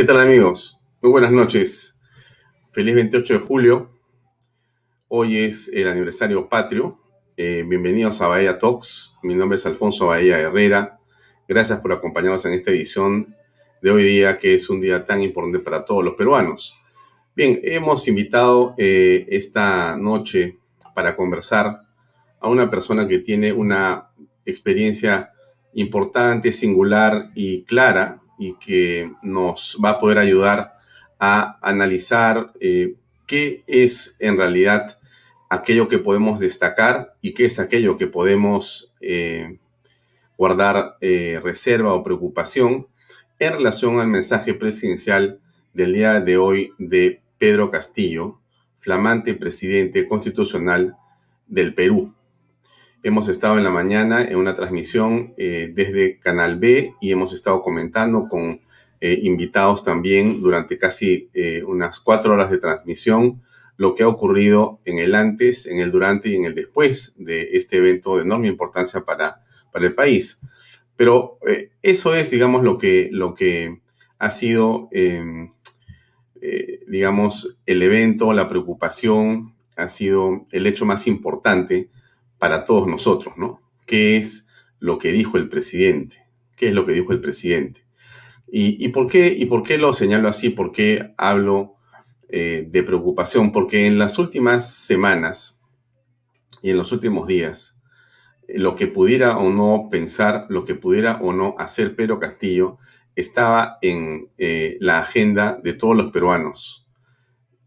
¿Qué tal amigos? Muy buenas noches. Feliz 28 de julio. Hoy es el aniversario patrio. Eh, bienvenidos a Bahía Talks. Mi nombre es Alfonso Bahía Herrera. Gracias por acompañarnos en esta edición de hoy día, que es un día tan importante para todos los peruanos. Bien, hemos invitado eh, esta noche para conversar a una persona que tiene una experiencia importante, singular y clara y que nos va a poder ayudar a analizar eh, qué es en realidad aquello que podemos destacar y qué es aquello que podemos eh, guardar eh, reserva o preocupación en relación al mensaje presidencial del día de hoy de Pedro Castillo, flamante presidente constitucional del Perú. Hemos estado en la mañana en una transmisión eh, desde Canal B y hemos estado comentando con eh, invitados también durante casi eh, unas cuatro horas de transmisión lo que ha ocurrido en el antes, en el durante y en el después de este evento de enorme importancia para, para el país. Pero eso es, digamos, lo que, lo que ha sido, em, digamos, el evento, la preocupación, ha sido el hecho más importante para todos nosotros, ¿no? ¿Qué es lo que dijo el presidente? ¿Qué es lo que dijo el presidente? ¿Y, por, qué, y por qué lo señalo así? ¿Por qué hablo eh, de preocupación? Porque en las últimas semanas y en los últimos días, lo que pudiera o no pensar, lo que pudiera o no hacer Pedro Castillo, estaba en eh, la agenda de todos los peruanos.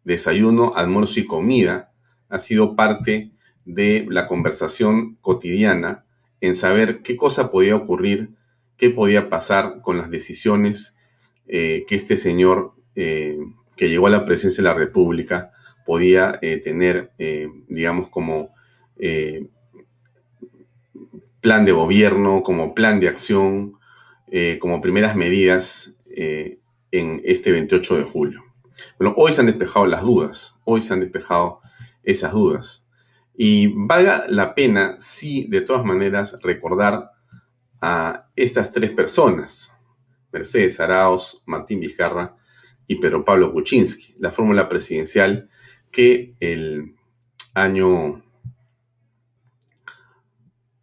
Desayuno, almuerzo y comida ha sido parte de la conversación cotidiana en saber qué cosa podía ocurrir, qué podía pasar con las decisiones eh, que este señor eh, que llegó a la presidencia de la República podía eh, tener, digamos, como plan de gobierno, como plan de acción, como primeras medidas en este 28 de julio. Bueno, hoy se han despejado las dudas, hoy se han despejado esas dudas. Y valga la pena, sí, de todas maneras, recordar a estas tres personas, Mercedes Araos, Martín Vizcarra y Pedro Pablo Kuczynski, la fórmula presidencial que el año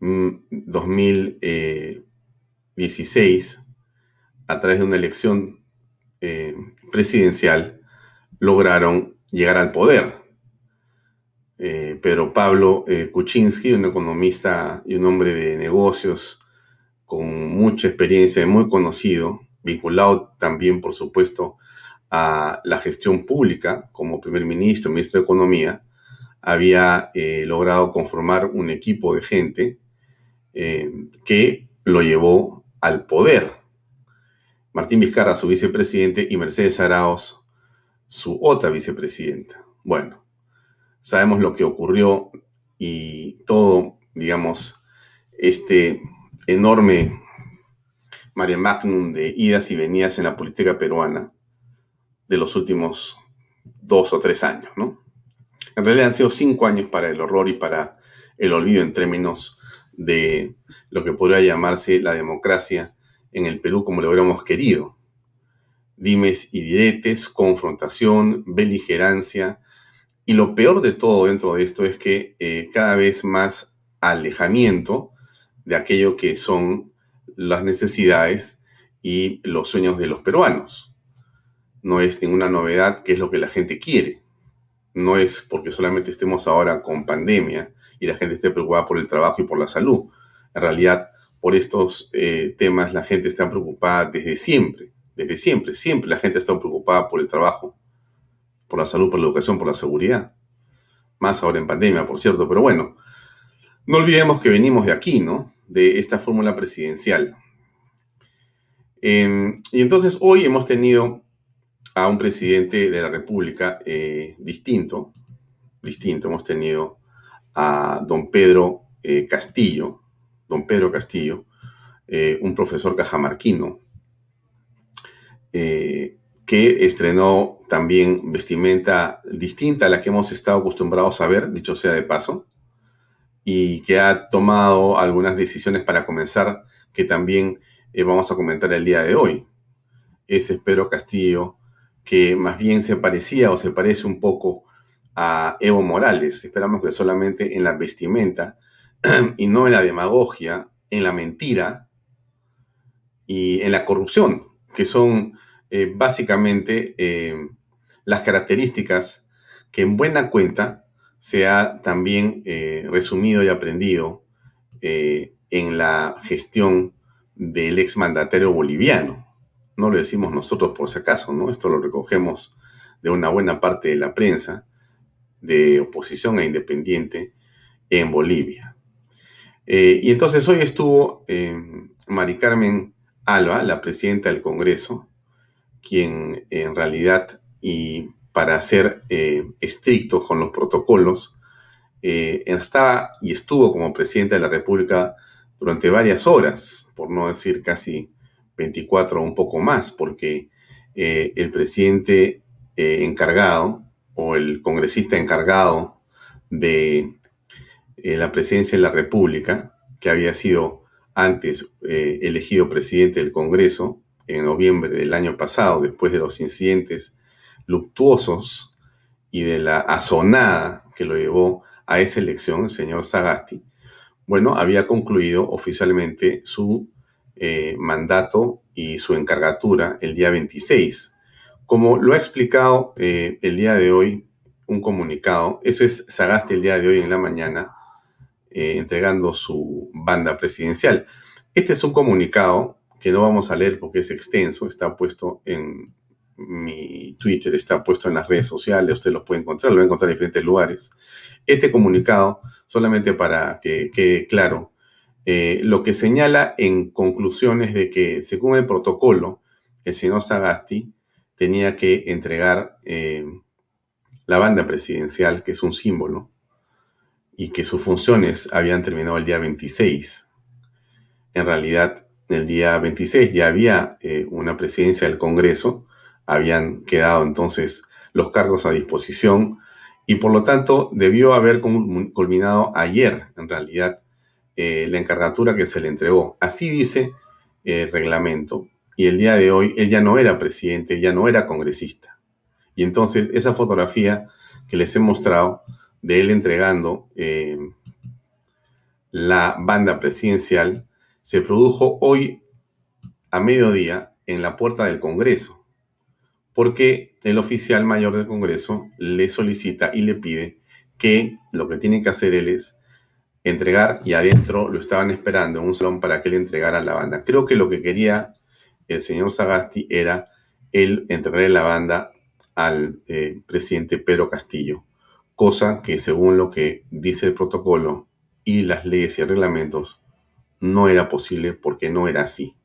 2016, mm, a través de una elección eh, presidencial, lograron llegar al poder eh, Pedro Pablo eh, Kuczynski, un economista y un hombre de negocios con mucha experiencia y muy conocido, vinculado también, por supuesto, a la gestión pública como primer ministro, ministro de Economía, había eh, logrado conformar un equipo de gente que lo llevó al poder. Martín Vizcarra, su vicepresidente, y Mercedes Araos, su otra vicepresidenta. Bueno, sabemos lo que ocurrió y todo, digamos, este enorme María magnum de idas y venidas en la política peruana de los últimos dos o tres años, ¿no? En realidad han sido cinco años para el horror y para el olvido en términos de lo que podría llamarse la democracia en el Perú como lo hubiéramos querido. Dimes y diretes, confrontación, beligerancia, y lo peor de todo dentro de esto es que eh, cada vez más alejamiento de aquello que son las necesidades y los sueños de los peruanos. No es ninguna novedad qué es lo que la gente quiere. No es porque solamente estemos ahora con pandemia y la gente esté preocupada por el trabajo y por la salud. En realidad, por estos eh, temas la gente está preocupada desde siempre. Desde siempre, siempre la gente está preocupada por el trabajo, por la salud, por la educación, por la seguridad. Más ahora en pandemia, por cierto, pero bueno, no olvidemos que venimos de aquí, ¿no? De esta fórmula presidencial. Em, y entonces hoy hemos tenido a un presidente de la República eh, distinto, distinto. Hemos tenido a don Pedro eh, Castillo, don Pedro Castillo, eh, un profesor cajamarquino, que estrenó también vestimenta distinta a la que hemos estado acostumbrados a ver, dicho sea de paso, y que ha tomado algunas decisiones para comenzar que también eh, vamos a comentar el día de hoy. ese Pedro Castillo que más bien se parecía o se parece un poco a Evo Morales. Esperamos que solamente en la vestimenta y no en la demagogia, en la mentira y en la corrupción, que son eh, básicamente eh, las características que en buena cuenta se ha también eh, resumido y aprendido en la gestión del exmandatario boliviano. No lo decimos nosotros por si acaso, ¿no? Esto lo recogemos de una buena parte de la prensa de oposición e independiente en Bolivia. Eh, y entonces hoy estuvo eh, Mari Carmen Alba, la presidenta del Congreso, quien en realidad, y para ser eh, estricto con los protocolos, estaba y estuvo como presidenta de la República durante varias horas, por no decir casi 24 o un poco más, porque el presidente encargado o el congresista encargado de eh, la presidencia de la República, que había sido antes eh, elegido presidente del Congreso en noviembre del año pasado, después de los incidentes luctuosos y de la azonada que lo llevó a esa elección, el señor Sagasti, bueno, había concluido oficialmente su eh, mandato y su encargatura el día 26. Como lo ha explicado el día de hoy un comunicado, eso es Sagasti el día de hoy en la mañana, eh, entregando su banda presidencial. Este es un comunicado que no vamos a leer porque es extenso, está puesto en mi Twitter, está puesto en las redes sociales, usted lo puede encontrar, lo va a encontrar en diferentes lugares. Este comunicado, solamente para que quede claro, eh, lo que señala en conclusiones de que según el protocolo, el señor Sagasti tenía que entregar eh, la banda presidencial, que es un símbolo, y que sus funciones habían terminado el día 26. En realidad, el día 26 ya había eh, una presidencia del Congreso, habían quedado entonces los cargos a disposición y por lo tanto debió haber culminado ayer, en realidad, eh, la encargatura que se le entregó. Así dice el reglamento. Y el día de hoy él ya no era presidente, ya no era congresista. Y entonces esa fotografía que les he mostrado de él entregando eh, la banda presidencial se produjo hoy a mediodía en la puerta del Congreso, porque el oficial mayor del Congreso le solicita y le pide que lo que tiene que hacer él es entregar y adentro lo estaban esperando en un salón para que le entregara la banda. Creo que lo que quería el señor Sagasti era él entregar la banda al eh, presidente Pedro Castillo cosa que según lo que dice el protocolo y las leyes y reglamentos, no era posible porque no era así.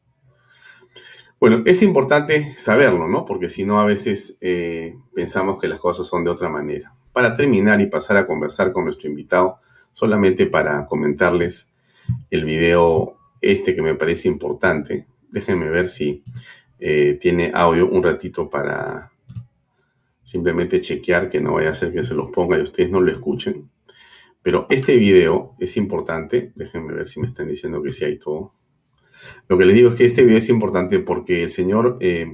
Bueno, es importante saberlo, ¿no? Porque si no, a veces eh, pensamos que las cosas son de otra manera. Para terminar y pasar a conversar con nuestro invitado, solamente para comentarles el video este que me parece importante. Déjenme ver si eh, tiene audio un ratito para Simplemente chequear que no vaya a ser que se los ponga y ustedes no lo escuchen. Pero este video es importante. Déjenme ver si me están diciendo que sí hay todo. Lo que les digo es que este video es importante porque el señor eh,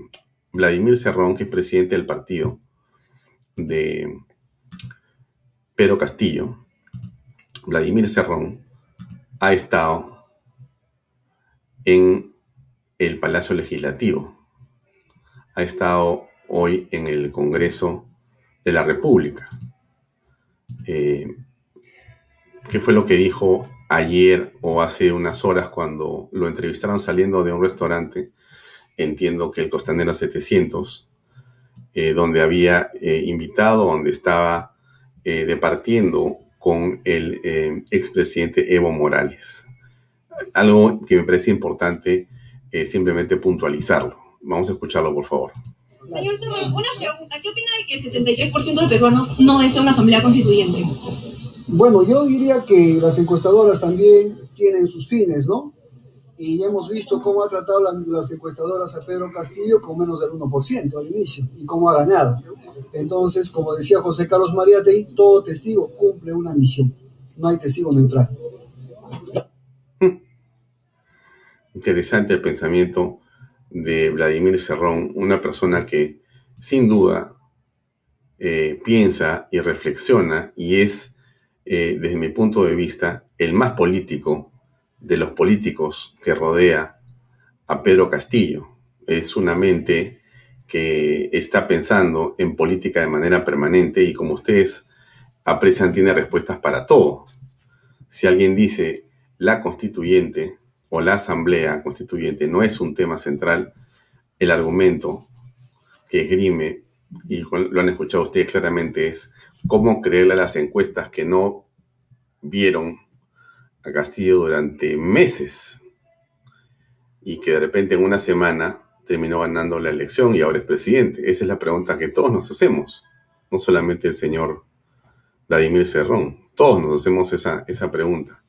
Vladimir Cerrón, que es presidente del partido de Pedro Castillo, Vladimir Cerrón, ha estado en el Palacio Legislativo. Ha estado hoy en el Congreso de la República. Eh, ¿Qué fue lo que dijo ayer o hace unas horas cuando lo entrevistaron saliendo de un restaurante? Entiendo que el Costanera 700, eh, donde había eh, invitado, donde estaba departiendo con el expresidente Evo Morales. Algo que me parece importante simplemente puntualizarlo. Vamos a escucharlo, por favor. Señor una pregunta. ¿Qué opina de que el 73% de peruanos no desea una asamblea constituyente? Bueno, yo diría que las encuestadoras también tienen sus fines, ¿no? Y hemos visto cómo ha tratado las, encuestadoras a Pedro Castillo con menos del 1% al inicio y cómo ha ganado. Entonces, como decía José Carlos Mariátegui, todo testigo cumple una misión. No hay testigo neutral. Interesante el pensamiento de Vladimir Cerrón, una persona que sin duda eh, piensa y reflexiona y es, eh, desde mi punto de vista, el más político de los políticos que rodea a Pedro Castillo. Es una mente que está pensando en política de manera permanente y como ustedes aprecian, tiene respuestas para todo. Si alguien dice la constituyente o la asamblea constituyente no es un tema central, el argumento que esgrime y lo han escuchado ustedes claramente, es cómo creerle a las encuestas que no vieron a Castillo durante meses y que de repente en una semana terminó ganando la elección y ahora es presidente. Esa es la pregunta que todos nos hacemos, no solamente el señor Vladimir Cerrón, todos nos hacemos esa, esa pregunta.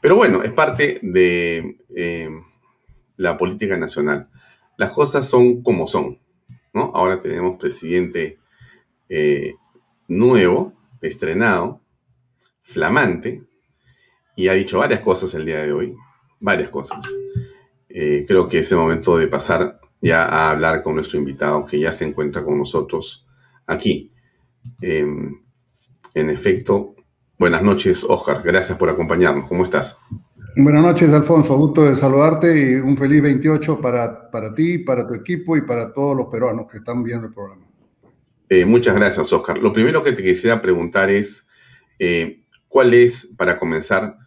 Pero bueno, es parte de eh, la política nacional. Las cosas son como son. Ahora tenemos presidente eh, nuevo, estrenado, flamante, y ha dicho varias cosas el día de hoy, varias cosas. Eh, creo que es el momento de pasar ya a hablar con nuestro invitado que ya se encuentra con nosotros aquí. Em, en efecto, buenas noches, Oscar. Gracias por acompañarnos. ¿Cómo estás? Buenas noches, Alfonso. Gusto de saludarte y un feliz 28 para, para ti, para tu equipo y para todos los peruanos que están viendo el programa. Eh, muchas gracias, Oscar. Lo primero que te quisiera preguntar es, eh, ¿cuál es, para comenzar,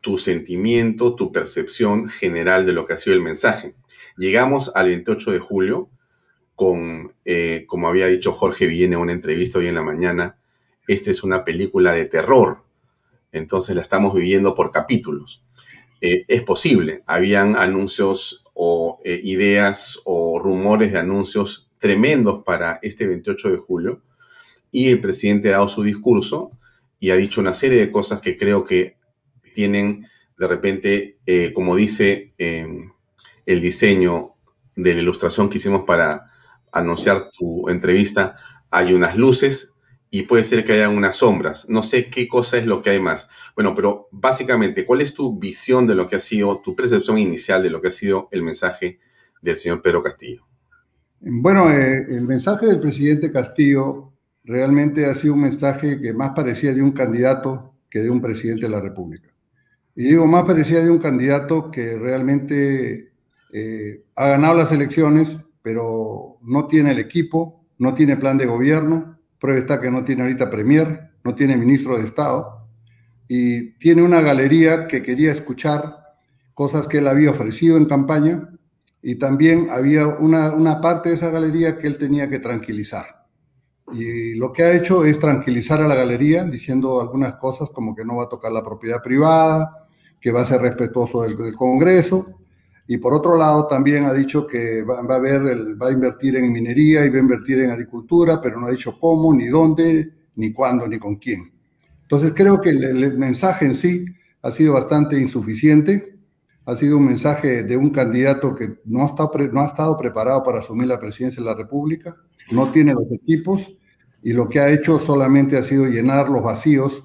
tu sentimiento, tu percepción general de lo que ha sido el mensaje? Llegamos al 28 de julio con, eh, como había dicho Jorge Villene en una entrevista hoy en la mañana, esta es una película de terror, entonces la estamos viviendo por capítulos. Es posible. Habían anuncios o ideas o rumores de anuncios tremendos para este 28 de julio y el presidente ha dado su discurso y ha dicho una serie de cosas que creo que tienen de repente, eh, como dice em, el diseño de la ilustración que hicimos para anunciar tu entrevista, hay unas luces y puede ser que haya unas sombras. No sé qué cosa es lo que hay más. Bueno, pero básicamente, ¿cuál es tu visión de lo que ha sido, tu percepción inicial de lo que ha sido el mensaje del señor Pedro Castillo? Bueno, eh, el mensaje del presidente Castillo realmente ha sido un mensaje que más parecía de un candidato que de un presidente de la República. Y digo, más parecía de un candidato que realmente eh, ha ganado las elecciones, pero no tiene el equipo, no tiene plan de gobierno, Prueba está que no tiene ahorita premier, no tiene ministro de Estado y tiene una galería que quería escuchar cosas que él había ofrecido en campaña y también había una, una parte de esa galería que él tenía que tranquilizar. Y lo que ha hecho es tranquilizar a la galería diciendo algunas cosas como que no va a tocar la propiedad privada, que va a ser respetuoso del, del Congreso, y por otro lado, también ha dicho que va, a, ver va a invertir en minería y va a invertir en agricultura, pero no ha dicho cómo, ni dónde, ni cuándo, ni con quién. Entonces creo que el, mensaje en sí ha sido bastante insuficiente. Ha sido un mensaje de un candidato que no, está no ha estado preparado para asumir la presidencia de la República, no tiene los equipos y lo que ha hecho solamente ha sido llenar los vacíos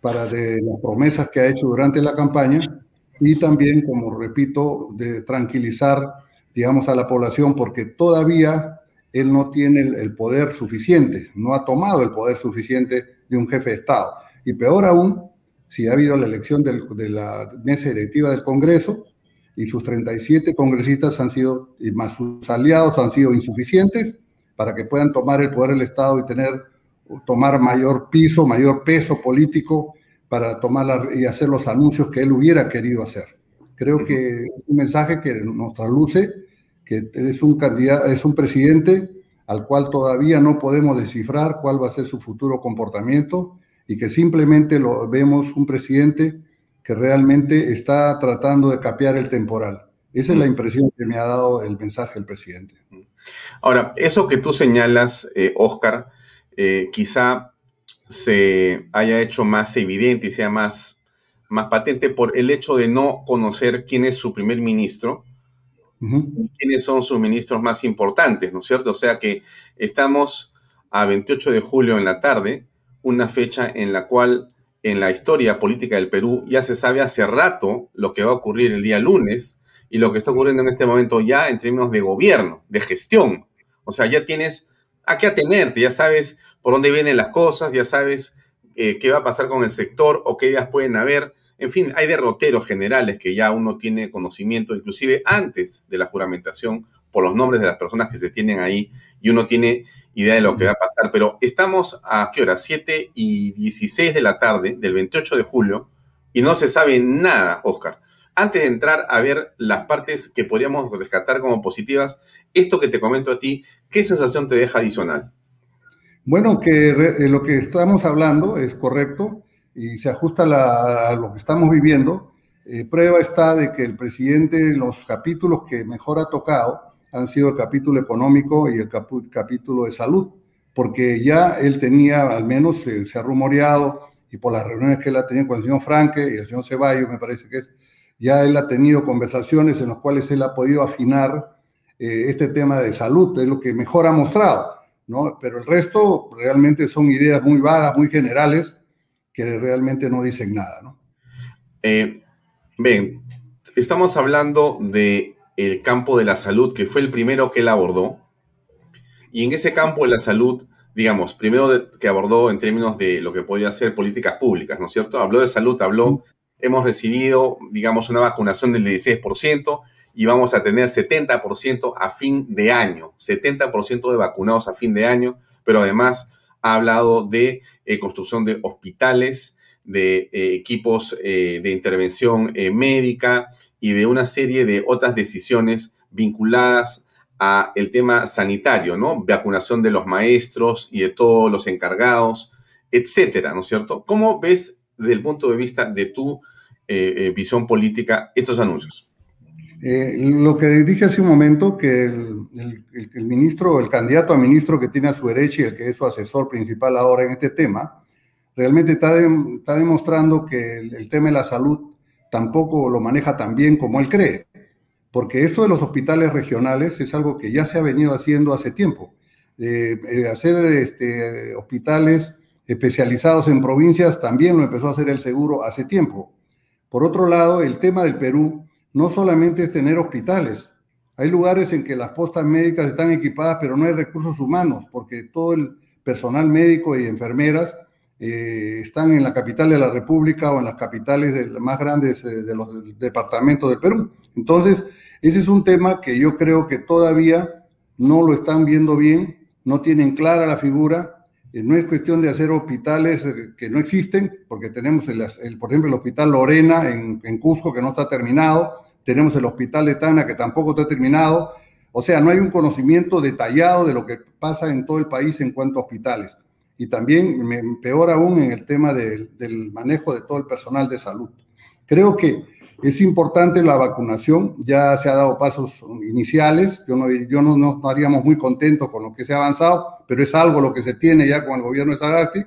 para de las promesas que ha hecho durante la campaña y también, como repito, de tranquilizar, digamos, a la población, porque todavía él no tiene el, poder suficiente, no ha tomado el poder suficiente de un jefe de Estado. Y peor aún, si ha habido la elección de la mesa directiva del Congreso y sus 37 congresistas han sido, y más sus aliados han sido insuficientes para que puedan tomar el poder del Estado y tener, tomar mayor piso, mayor peso político para tomar y hacer los anuncios que él hubiera querido hacer. Creo que es un mensaje que nos trasluce que es un candidato, es un presidente al cual todavía no podemos descifrar cuál va a ser su futuro comportamiento y que simplemente lo vemos un presidente que realmente está tratando de capear el temporal. Esa es la impresión que me ha dado el mensaje del presidente. Ahora, eso que tú señalas, eh, Oscar, eh, quizá se haya hecho más evidente y sea más, más patente por el hecho de no conocer quién es su primer ministro, quiénes son sus ministros más importantes, ¿no es cierto? O sea que estamos a 28 de julio en la tarde, una fecha en la cual en la historia política del Perú ya se sabe hace rato lo que va a ocurrir el día lunes y lo que está ocurriendo en este momento ya en términos de gobierno, de gestión. O sea, ya tienes a qué atenerte, ya sabes por dónde vienen las cosas, ya sabes eh, qué va a pasar con el sector o qué ideas pueden haber. En fin, hay derroteros generales que ya uno tiene conocimiento, inclusive antes de la juramentación, por los nombres de las personas que se tienen ahí, y uno tiene idea de lo que va a pasar. Pero estamos a qué hora? 7 y 16 de la tarde del 28 de julio, y no se sabe nada, Oscar. Antes de entrar a ver las partes que podríamos rescatar como positivas, esto que te comento a ti, ¿qué sensación te deja adicional? Bueno, que eh, lo que estamos hablando es correcto y se ajusta a lo que estamos viviendo. Eh, prueba está de que el presidente, los capítulos que mejor ha tocado han sido el capítulo económico y el capítulo de salud, porque ya él tenía, al menos eh, se ha rumoreado, y por las reuniones que él ha tenido con el señor Franque y el señor Ceballos, me parece que es, ya él ha tenido conversaciones en las cuales él ha podido afinar este tema de salud, es lo que mejor ha mostrado pero el resto realmente son ideas muy vagas, muy generales, que realmente no dicen nada, ¿no? Eh, bien, estamos hablando de el campo de la salud, que fue el primero que él abordó, y en ese campo de la salud, digamos, primero que abordó en términos de lo que podría ser políticas públicas, ¿no es cierto? Habló de salud, habló, hemos recibido, digamos, una vacunación del 16%, y vamos a tener 70% a fin de año, 70% de vacunados a fin de año, pero además ha hablado de eh, construcción de hospitales, de eh, equipos eh, de intervención médica y de una serie de otras decisiones vinculadas a el tema sanitario, ¿no? Vacunación de los maestros y de todos los encargados, etcétera, ¿no es cierto? ¿Cómo ves desde el punto de vista de tu visión política estos anuncios? Eh, lo que dije hace un momento, que el, ministro, el candidato a ministro que tiene a su derecha y el que es su asesor principal ahora en este tema, realmente está demostrando que el, tema de la salud tampoco lo maneja tan bien como él cree. Porque esto de los hospitales regionales es algo que ya se ha venido haciendo hace tiempo. hacer este, hospitales especializados en provincias también lo empezó a hacer el seguro hace tiempo. Por otro lado, el tema del Perú no solamente es tener hospitales. Hay lugares en que las postas médicas están equipadas, pero no hay recursos humanos, porque todo el personal médico y enfermeras eh, están en la capital de la República o en las capitales de, más grandes eh, de los departamentos del Perú. Entonces, ese es un tema que yo creo que todavía no lo están viendo bien, no tienen clara la figura. Eh, no es cuestión de hacer hospitales que no existen, porque tenemos, el, por ejemplo, el Hospital Lorena en, en Cusco, que no está terminado, tenemos el hospital de Tana que tampoco está terminado. O sea, no hay un conocimiento detallado de lo que pasa en todo el país en cuanto a hospitales. Y también, peor aún, en el tema del, manejo de todo el personal de salud. Creo que es importante la vacunación, ya se ha dado pasos iniciales, yo no, yo no, no, estaríamos muy contentos con lo que se ha avanzado, pero es algo lo que se tiene ya con el gobierno de Sagasti,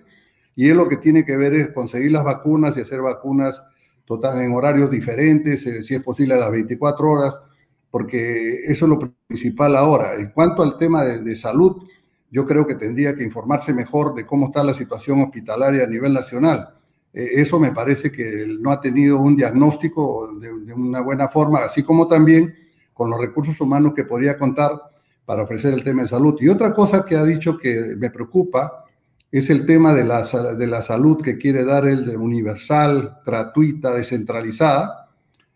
y es lo que tiene que ver es conseguir las vacunas y hacer vacunas total, en horarios diferentes, eh, si es posible a las 24 horas, porque eso es lo principal ahora. En cuanto al tema de, salud, yo creo que tendría que informarse mejor de cómo está la situación hospitalaria a nivel nacional. Eh, eso me parece que no ha tenido un diagnóstico de, de, una buena forma, así como también con los recursos humanos que podría contar para ofrecer el tema de salud. Y otra cosa que ha dicho que me preocupa es el tema de la, de la salud que quiere dar el universal, gratuita, descentralizada,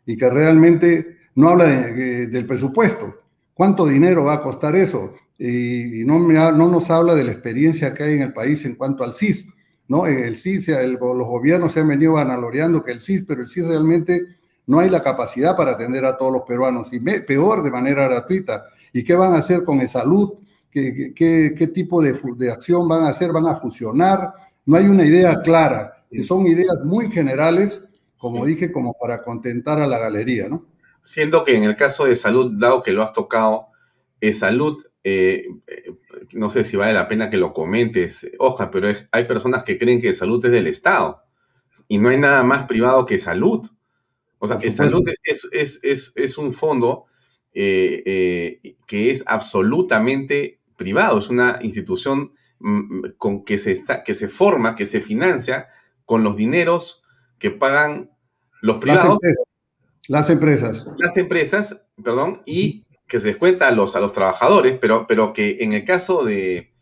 y que realmente no habla del presupuesto. ¿Cuánto dinero va a costar eso? Y, no, no, nos habla de la experiencia que hay en el país en cuanto al CIS. ¿no? El CIS, los gobiernos se han venido vanagloreando que el CIS, pero el CIS realmente no hay la capacidad para atender a todos los peruanos, y peor de manera gratuita. ¿Y qué van a hacer con el salud? qué, tipo de, de, acción van a hacer, van a fusionar. No hay una idea clara, son ideas muy generales, como dije, como para contentar a la galería, ¿no? Siendo que en el caso de salud, dado que lo has tocado, es salud, eh, eh, no sé si vale la pena que lo comentes, hoja, pero hay personas que creen que salud es del Estado y no hay nada más privado que salud. O sea, que salud es, es, es, es, un fondo eh, que es absolutamente privado, es una institución mm, con que se, está, que se forma, que se financia con los dineros que pagan los privados. Las empresas. Las empresas, perdón, y que se descuenta a los, a los trabajadores, pero, pero que en el caso de...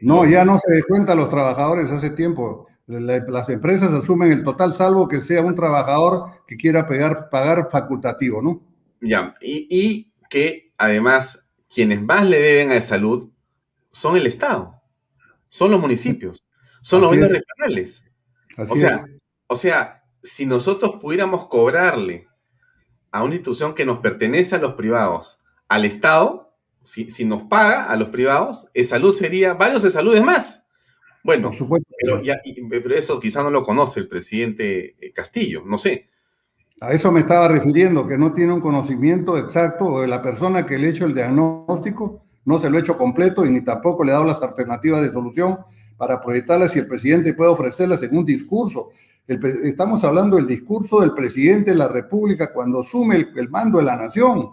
No, ya no se descuenta a los trabajadores hace tiempo. las empresas asumen el total salvo que sea un trabajador que quiera pagar, pagar facultativo, ¿no? Ya, y, y que además quienes más le deben a salud son el Estado, son los municipios, son los gobiernos regionales. o sea, o sea, si nosotros pudiéramos cobrarle a una institución que nos pertenece a los privados, al Estado, si, nos paga a los privados, esa salud sería varios de saludes más. Bueno, pero, pero, eso quizá no lo conoce el presidente eh, Castillo, no sé. A eso me estaba refiriendo, que no tiene un conocimiento exacto de la persona que le ha hecho el diagnóstico, no se lo ha hecho completo y ni tampoco le ha dado las alternativas de solución para proyectarlas y el presidente puede ofrecerlas en un discurso estamos hablando del discurso del presidente de la República cuando asume el, mando de la nación.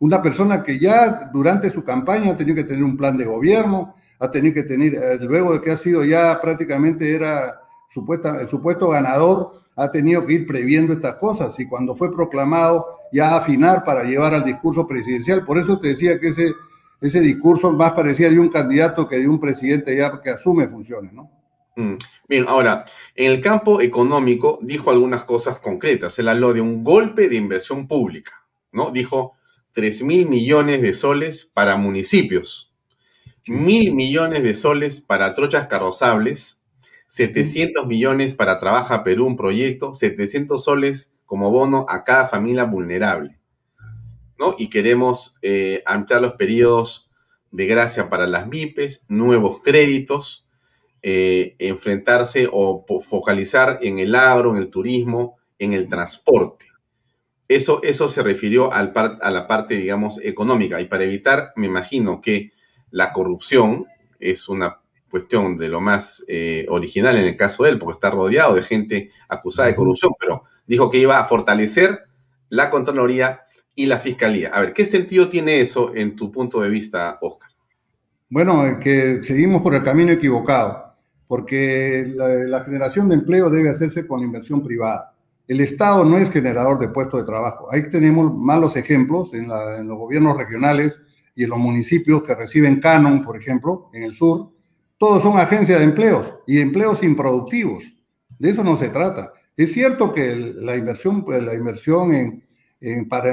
Una persona que ya durante su campaña ha tenido que tener un plan de gobierno, ha tenido que tener, eh, luego de que ha sido ya prácticamente era supuesta, el supuesto ganador, ha tenido que ir previendo estas cosas y cuando fue proclamado ya afinar para llevar al discurso presidencial. Por eso te decía que ese, ese discurso más parecía de un candidato que de un presidente ya que asume funciones, ¿no? Mm. Bien, ahora, en el campo económico dijo algunas cosas concretas. Él habló de un golpe de inversión pública, ¿no? Dijo 3 mil millones de soles para municipios, mil millones de soles para trochas carrozables, 700 millones para Trabaja Perú, un proyecto, 700 soles como bono a cada familia vulnerable, ¿no? Y queremos eh, ampliar los periodos de gracia para las MIPES, nuevos créditos, eh, enfrentarse o focalizar en el agro, en el turismo, en el transporte. Eso, eso se refirió al a la parte, digamos, económica. Y para evitar, me imagino que la corrupción es una cuestión de lo más eh, original en el caso de él, porque está rodeado de gente acusada de corrupción, pero dijo que iba a fortalecer la Contraloría y la Fiscalía. A ver, ¿qué sentido tiene eso en tu punto de vista, Oscar? Bueno, que seguimos por el camino equivocado porque la, generación de empleo debe hacerse con la inversión privada. El Estado no es generador de puestos de trabajo. Ahí tenemos malos ejemplos en, los gobiernos regionales y en los municipios que reciben canon, por ejemplo, en el sur. Todos son agencias de empleos y empleos improductivos. De eso no se trata. Es cierto que la inversión, pues, la inversión en, en, para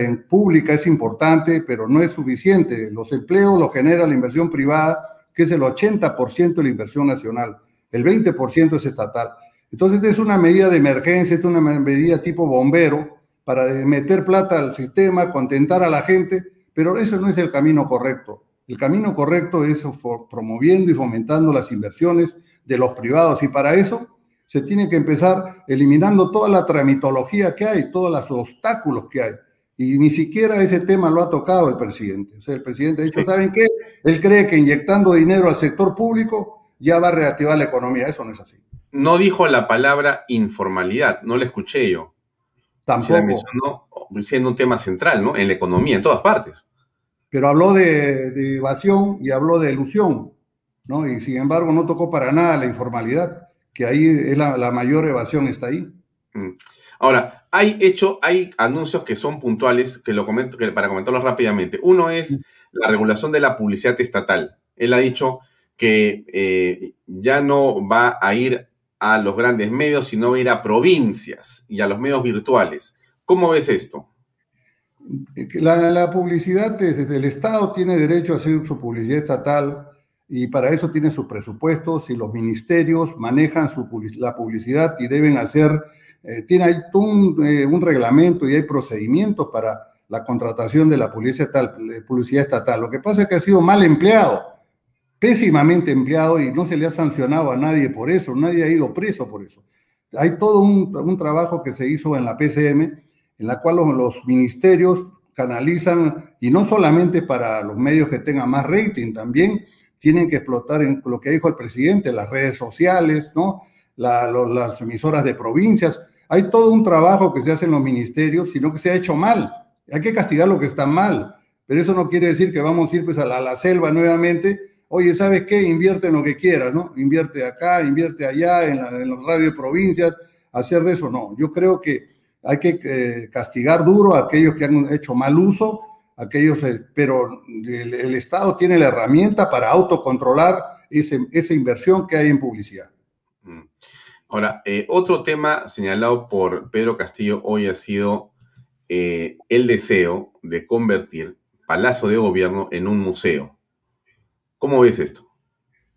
en pública es importante, pero no es suficiente. Los empleos los genera la inversión privada que es el 80% de la inversión nacional, el 20% es estatal. Entonces es una medida de emergencia, es una medida tipo bombero para meter plata al sistema, contentar a la gente, pero eso no es el camino correcto. El camino correcto es promoviendo y fomentando las inversiones de los privados y para eso se tiene que empezar eliminando toda la tramitología que hay, todos los obstáculos que hay. Y ni siquiera ese tema lo ha tocado el presidente. O sea, el presidente ha dicho, ¿saben qué? Él cree que inyectando dinero al sector público ya va a reactivar la economía. Eso no es así. No dijo la palabra informalidad, no la escuché yo. Tampoco. siendo un tema central, ¿no? En la economía, en todas partes. Pero habló de, evasión y habló de ilusión, ¿no? Y sin embargo no tocó para nada la informalidad, que ahí es la, mayor evasión está ahí. Mm. Ahora, hay hecho, hay anuncios que son puntuales, que lo comento, para comentarlos rápidamente. Uno es la regulación de la publicidad estatal. Él ha dicho que eh, ya no va a ir a los grandes medios, sino a ir a provincias y a los medios virtuales. ¿Cómo ves esto? La, publicidad desde el Estado tiene derecho a hacer su publicidad estatal y para eso tiene sus presupuestos y los ministerios manejan la publicidad y deben hacer eh, tiene ahí eh, un, reglamento y hay procedimientos para la contratación de la publicidad estatal, publicidad estatal. Lo que pasa es que ha sido mal empleado, pésimamente empleado y no se le ha sancionado a nadie por eso, nadie ha ido preso por eso. Hay todo un, trabajo que se hizo en la PCM, en la cual los, ministerios canalizan, y no solamente para los medios que tengan más rating, también tienen que explotar en lo que dijo el presidente, las redes sociales, ¿no? las emisoras de provincias, hay todo un trabajo que se hace en los ministerios, sino que se ha hecho mal. Hay que castigar lo que está mal, pero eso no quiere decir que vamos a ir pues, a, la, selva nuevamente. Oye, ¿sabes qué? Invierte en lo que quieras, ¿no? Invierte acá, invierte allá, en, los radios de provincias, hacer de eso, no. Yo creo que hay que eh, castigar duro a aquellos que han hecho mal uso, aquellos, eh, pero el, Estado tiene la herramienta para autocontrolar esa inversión que hay en publicidad. Mm. Ahora, eh, otro tema señalado por Pedro Castillo hoy ha sido el deseo de convertir Palacio de Gobierno en un museo. ¿Cómo ves esto?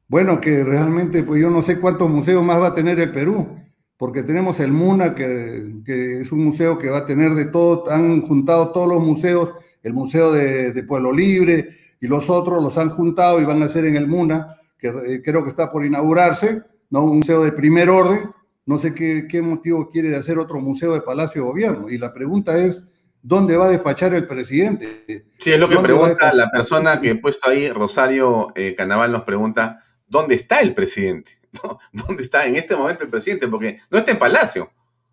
Bueno, que realmente, pues yo no sé cuántos museos más va a tener el Perú porque tenemos el MUNA, que, es un museo que va a tener de todo, han juntado todos los museos, el Museo de, Pueblo Libre y los otros los han juntado y van a hacer en el MUNA, que eh, creo que está por inaugurarse, ¿no? un museo de primer orden. No sé qué, qué motivo quiere de hacer otro museo de Palacio de Gobierno. Y la pregunta es, ¿dónde va a despachar el presidente? Sí, es lo que pregunta la persona que he puesto ahí, Rosario eh, Canaval nos pregunta, ¿dónde está el presidente? ¿Dónde está en este momento el presidente? Porque no está en Palacio.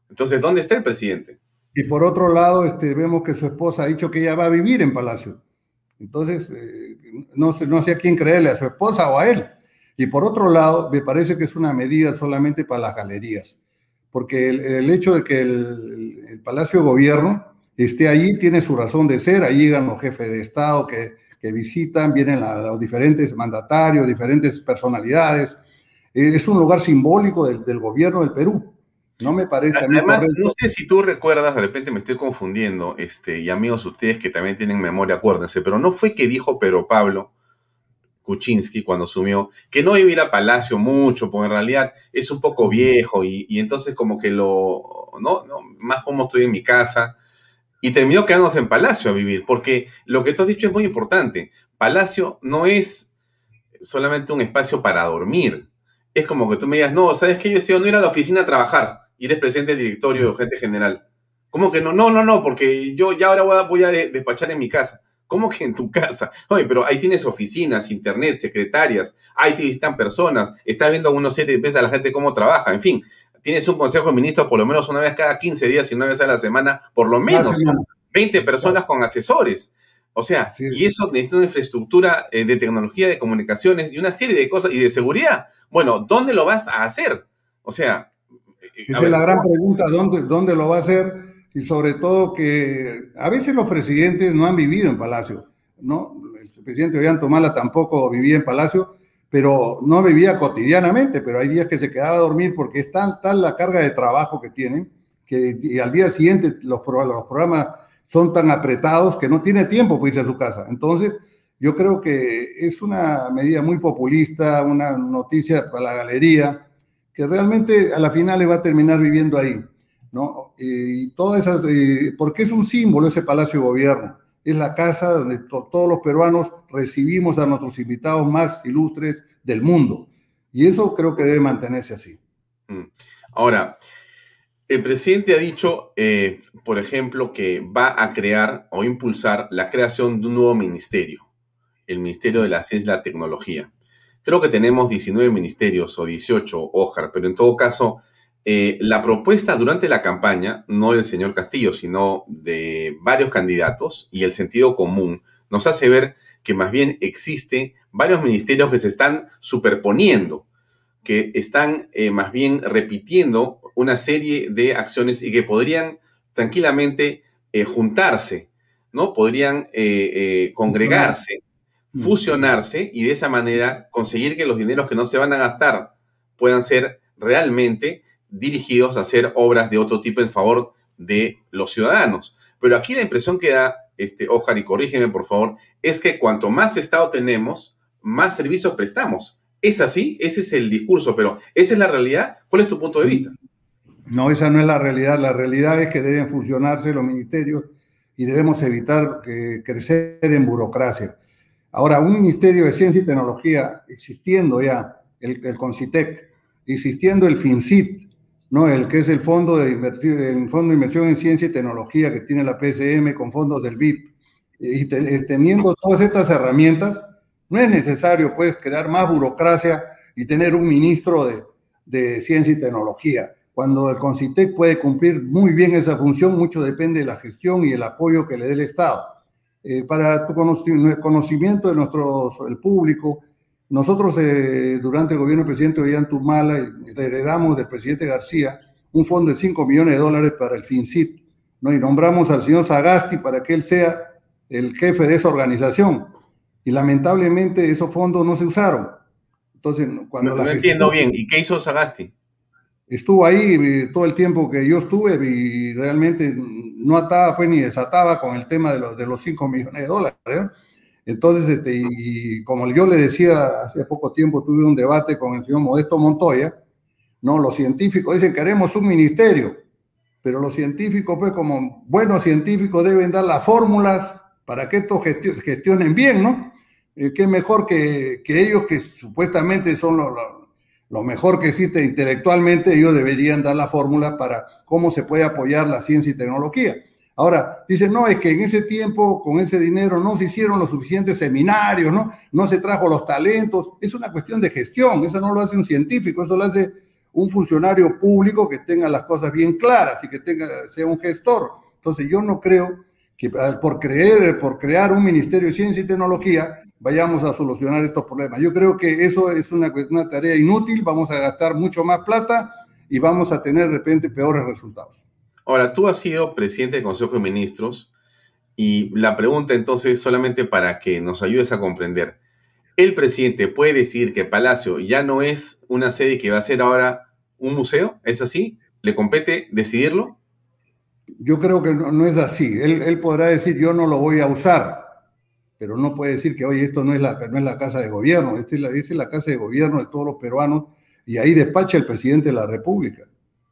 Entonces, ¿dónde está el presidente? Y por otro lado, este, vemos que su esposa ha dicho que ella va a vivir en Palacio. Entonces, eh, no, sé, no sé a quién creerle, a su esposa o a él. Y por otro lado, me parece que es una medida solamente para las galerías, porque el, hecho de que el, Palacio de Gobierno esté allí tiene su razón de ser, ahí llegan los jefes de Estado que, que visitan, vienen los diferentes mandatarios, diferentes personalidades, es un lugar simbólico del, gobierno del Perú. No me parece. Además, no sé si tú recuerdas, de repente me estoy confundiendo, este, y amigos ustedes que también tienen memoria, acuérdense, pero no fue que dijo Pedro Pablo Kuczynski cuando asumió que no iba a ir a Palacio mucho, porque en realidad es un poco viejo y, entonces como que lo, ¿no? ¿no? Más como estoy en mi casa. Y terminó quedándose en Palacio a vivir, porque lo que tú has dicho es muy importante. Palacio no es solamente un espacio para dormir es como que tú me digas, no, ¿sabes qué? Yo decido no ir a la oficina a trabajar y eres presidente del directorio o gente general. ¿Cómo que no? No, no, no, porque yo ya ahora voy a, despachar en mi casa. ¿Cómo que en tu casa? Oye, pero ahí tienes oficinas, internet, secretarias, ahí te visitan personas, estás viendo una serie de veces a la gente cómo trabaja, en fin, tienes un consejo de ministros por lo menos una vez cada 15 días y una vez a la semana, por lo menos 20 personas con asesores. O sea, y eso necesita una infraestructura eh, de tecnología, de comunicaciones y una serie de cosas y de seguridad. Bueno, ¿dónde lo vas a hacer? O sea... Eh, Esa es la gran pregunta, ¿dónde, ¿dónde lo va a hacer? Y sobre todo que a veces los presidentes no han vivido en Palacio, ¿no? El presidente Ollantomala tampoco vivía en Palacio, pero no vivía cotidianamente, pero hay días que se quedaba a dormir porque es tal, tal la carga de trabajo que tienen, que y al día siguiente los, los programas son tan apretados que no tiene tiempo para irse a su casa. Entonces, yo creo que es una medida muy populista, una noticia para la galería, que realmente a la final le va a terminar viviendo ahí, ¿no? Y todas esas, porque es un símbolo ese Palacio de Gobierno, es la casa donde todos los peruanos recibimos a nuestros invitados más ilustres del mundo. Y eso creo que debe mantenerse así. Mm. Ahora, el presidente ha dicho, eh, por ejemplo, que va a crear o impulsar la creación de un nuevo ministerio, el Ministerio de la Ciencia y la Tecnología. Creo que tenemos 19 ministerios o 18, Ojar, pero en todo caso, eh, la propuesta durante la campaña, no del señor Castillo, sino de varios candidatos y el sentido común, nos hace ver que más bien existe varios ministerios que se están superponiendo, que están eh, más bien repitiendo una serie de acciones y que podrían tranquilamente eh, juntarse, ¿no? Podrían congregarse, fusionarse y de esa manera conseguir que los dineros que no se van a gastar puedan ser realmente dirigidos a hacer obras de otro tipo en favor de los ciudadanos. Pero aquí la impresión que da, este, Ojar, y corrígeme por favor, es que cuanto más Estado tenemos, más servicios prestamos. ¿Es así? Ese es el discurso, pero ¿esa es la realidad? ¿Cuál es tu punto de vista? No, esa no es la realidad. La realidad es que deben fusionarse los ministerios y debemos evitar crecer en burocracia. Ahora, un ministerio de ciencia y tecnología, existiendo ya el, el CONCITEC, existiendo el FINCIT, ¿no? el que es el fondo de, fondo inversión en ciencia y tecnología que tiene la PSM con fondos del BIP, y teniendo todas estas herramientas, no es necesario pues crear más burocracia y tener un ministro de, de ciencia y tecnología. Cuando el CONCITEC puede cumplir muy bien esa función, mucho depende de la gestión y el apoyo que le dé el Estado. Eh, para tu conocimiento de nuestro el público, nosotros eh, durante el gobierno del presidente Ollantumala heredamos del presidente García un fondo de 5 millones de dólares para el FINCIT, ¿no? Y nombramos al señor Sagasti para que él sea el jefe de esa organización. Y lamentablemente esos fondos no se usaron. Entonces, cuando no, entiendo bien. ¿Y qué hizo Sagasti? Estuvo ahí eh, todo el tiempo que yo estuve y realmente no ataba pues, ni desataba con el tema de los, de los 5 millones de dólares. ¿eh? Entonces, este, y como yo le decía hace poco tiempo, tuve un debate con el señor Modesto Montoya, ¿no? Los científicos dicen que queremos un ministerio, pero los científicos, pues como buenos científicos, deben dar las fórmulas para que estos gestionen bien, ¿no? Eh, qué mejor que, que, ellos, que supuestamente son lo, lo, mejor que existe intelectualmente, ellos deberían dar la fórmula para cómo se puede apoyar la ciencia y tecnología. Ahora, dicen, no, es que en ese tiempo, con ese dinero, no se hicieron los suficientes seminarios, ¿no? No se trajo los talentos. Es una cuestión de gestión, eso no lo hace un científico, eso lo hace un funcionario público que tenga las cosas bien claras y que tenga, sea un gestor. Entonces, yo no creo que por creer, por crear un Ministerio de Ciencia y Tecnología, vayamos a solucionar estos problemas. Yo creo que eso es una, una tarea inútil, vamos a gastar mucho más plata y vamos a tener de repente peores resultados. Ahora, tú has sido presidente del Consejo de Ministros y la pregunta entonces solamente para que nos ayudes a comprender. ¿El presidente puede decir que Palacio ya no es una sede que va a ser ahora un museo? ¿Es así? ¿Le compete decidirlo? Yo creo que no, es así. Él, podrá decir yo no lo voy a usar, pero no puede decir que hoy esto no es la, no es la casa de gobierno, esta es la, es la casa de gobierno de todos los peruanos y ahí despacha el presidente de la República.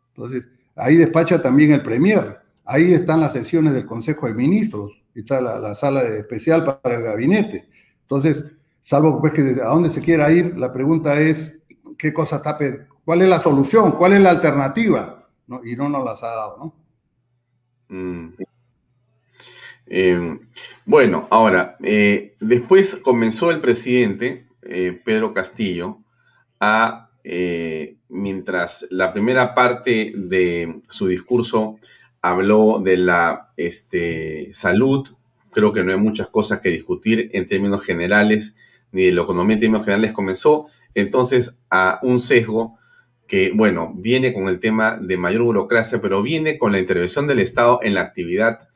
Entonces, Ahí despacha también el Premier. Ahí están las sesiones del Consejo de Ministros. Está la, sala especial para el gabinete. Entonces, salvo pues, que a dónde se quiera ir, la pregunta es qué cosa tape, cuál es la solución, cuál es la alternativa, y no nos las ha dado, ¿no? Mm. Eh, bueno, ahora, eh, después comenzó el presidente eh, Pedro Castillo a eh, mientras la primera parte de su discurso habló de la este, salud, creo que no hay muchas cosas que discutir en términos generales, ni de la economía en términos generales, comenzó entonces a un sesgo que, bueno, viene con el tema de mayor burocracia, pero viene con la intervención del Estado en la actividad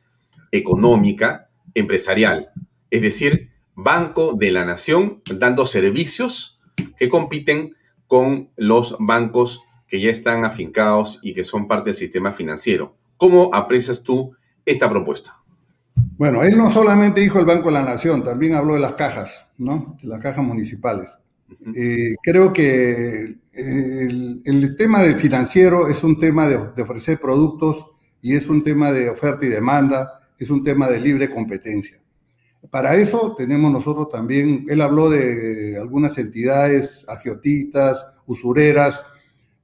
económica, empresarial, es decir, Banco de la Nación dando servicios que compiten con los bancos que ya están afincados y que son parte del sistema financiero. ¿Cómo aprecias tú esta propuesta? Bueno, él no solamente dijo el Banco de la Nación, también habló de las cajas, ¿no? De las cajas municipales. Eh, creo que eh, el, tema del financiero es un tema de, de, ofrecer productos y es un tema de oferta y demanda, es un tema de libre competencia. Para eso tenemos nosotros también, él habló de algunas entidades agiotistas, usureras,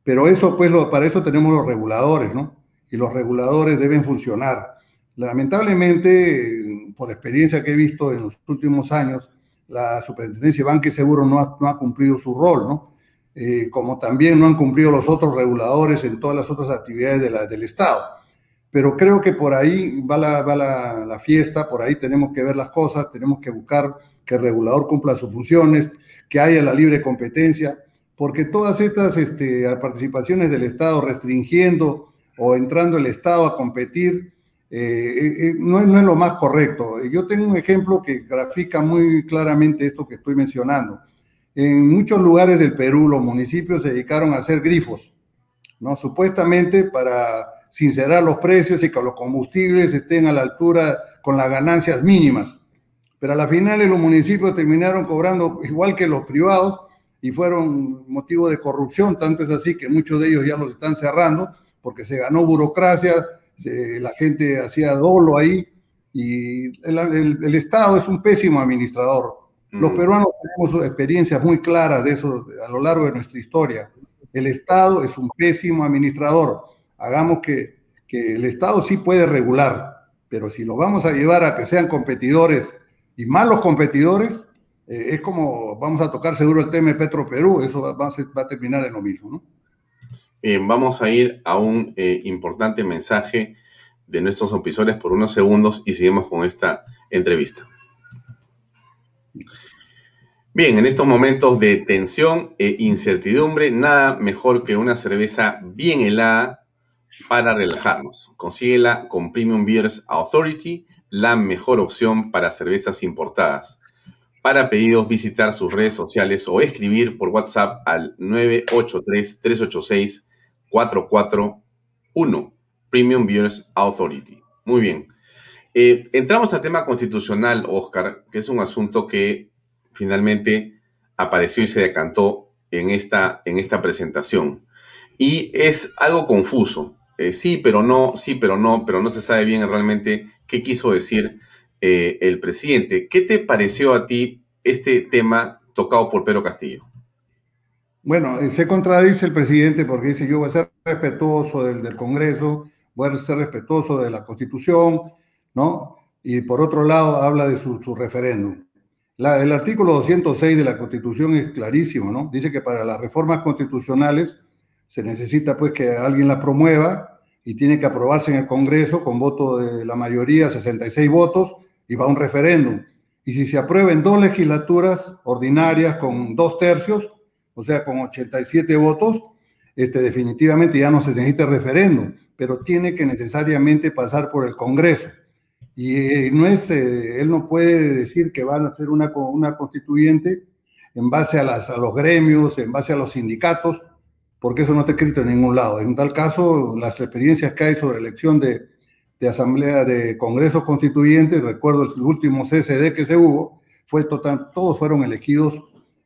pero eso, pues, para eso tenemos los reguladores, ¿no? Y los reguladores deben funcionar. Lamentablemente, por experiencia que he visto en los últimos años, la Superintendencia de Banca y Seguro no ha, cumplido su rol, ¿no? Eh, como también no han cumplido los otros reguladores en todas las otras actividades del Estado pero creo que por ahí va, la, va la, fiesta, por ahí tenemos que ver las cosas, tenemos que buscar que el regulador cumpla sus funciones, que haya la libre competencia, porque todas estas este, participaciones del Estado restringiendo o entrando el Estado a competir, eh, eh, eh, no, es, no, es, lo más correcto. Yo tengo un ejemplo que grafica muy claramente esto que estoy mencionando. En muchos lugares del Perú los municipios se dedicaron a hacer grifos, ¿no? Supuestamente para sincerar los precios y que los combustibles estén a la altura con las ganancias mínimas. Pero a la final los municipios terminaron cobrando igual que los privados y fueron motivo de corrupción, tanto es así que muchos de ellos ya los están cerrando porque se ganó burocracia, la gente hacía dolo ahí y el, Estado es un pésimo administrador. Los mm. peruanos tenemos experiencias muy claras de eso a lo largo de nuestra historia. El Estado es un pésimo administrador hagamos que, el Estado sí puede regular, pero si lo vamos a llevar a que sean competidores y malos competidores, eh, es como vamos a tocar seguro el tema de Petro Perú, eso va, a, terminar en lo mismo, ¿no? Bien, vamos a ir a un eh, importante mensaje de nuestros opisores por unos segundos y seguimos con esta entrevista. Bien, en estos momentos de tensión e incertidumbre, nada mejor que una cerveza bien helada para relajarnos. Consíguela con Premium Beers Authority, la mejor opción para cervezas importadas. Para pedidos, visitar sus redes sociales o escribir por WhatsApp al 983-386-441. Premium Beers Authority. Muy bien. Eh, entramos al tema constitucional, Oscar, que es un asunto que finalmente apareció y se decantó en esta, en esta presentación. Y es algo confuso. Eh, sí, pero no, sí, pero no, pero no se sabe bien realmente qué quiso decir eh, el presidente. ¿Qué te pareció a ti este tema tocado por Pedro Castillo? Bueno, eh, se contradice el presidente porque dice yo voy a ser respetuoso del, Congreso, voy a ser respetuoso de la Constitución, ¿no? Y por otro lado habla de su, referéndum. el artículo 206 de la Constitución es clarísimo, ¿no? Dice que para las reformas constitucionales se necesita pues que alguien la promueva y tiene que aprobarse en el Congreso con voto de la mayoría, 66 votos, y va a un referéndum. Y si se aprueba en dos legislaturas ordinarias con dos tercios, o sea, con 87 votos, este, definitivamente ya no se necesita referéndum, pero tiene que necesariamente pasar por el Congreso. Y eh, no es, eh, él no puede decir que van a hacer una, una constituyente en base a, las, a los gremios, en base a los sindicatos, porque eso no está escrito en ningún lado. En tal caso, las experiencias que hay sobre elección de, de asamblea de congresos constituyentes, recuerdo el último CSD que se hubo, fue total, todos fueron elegidos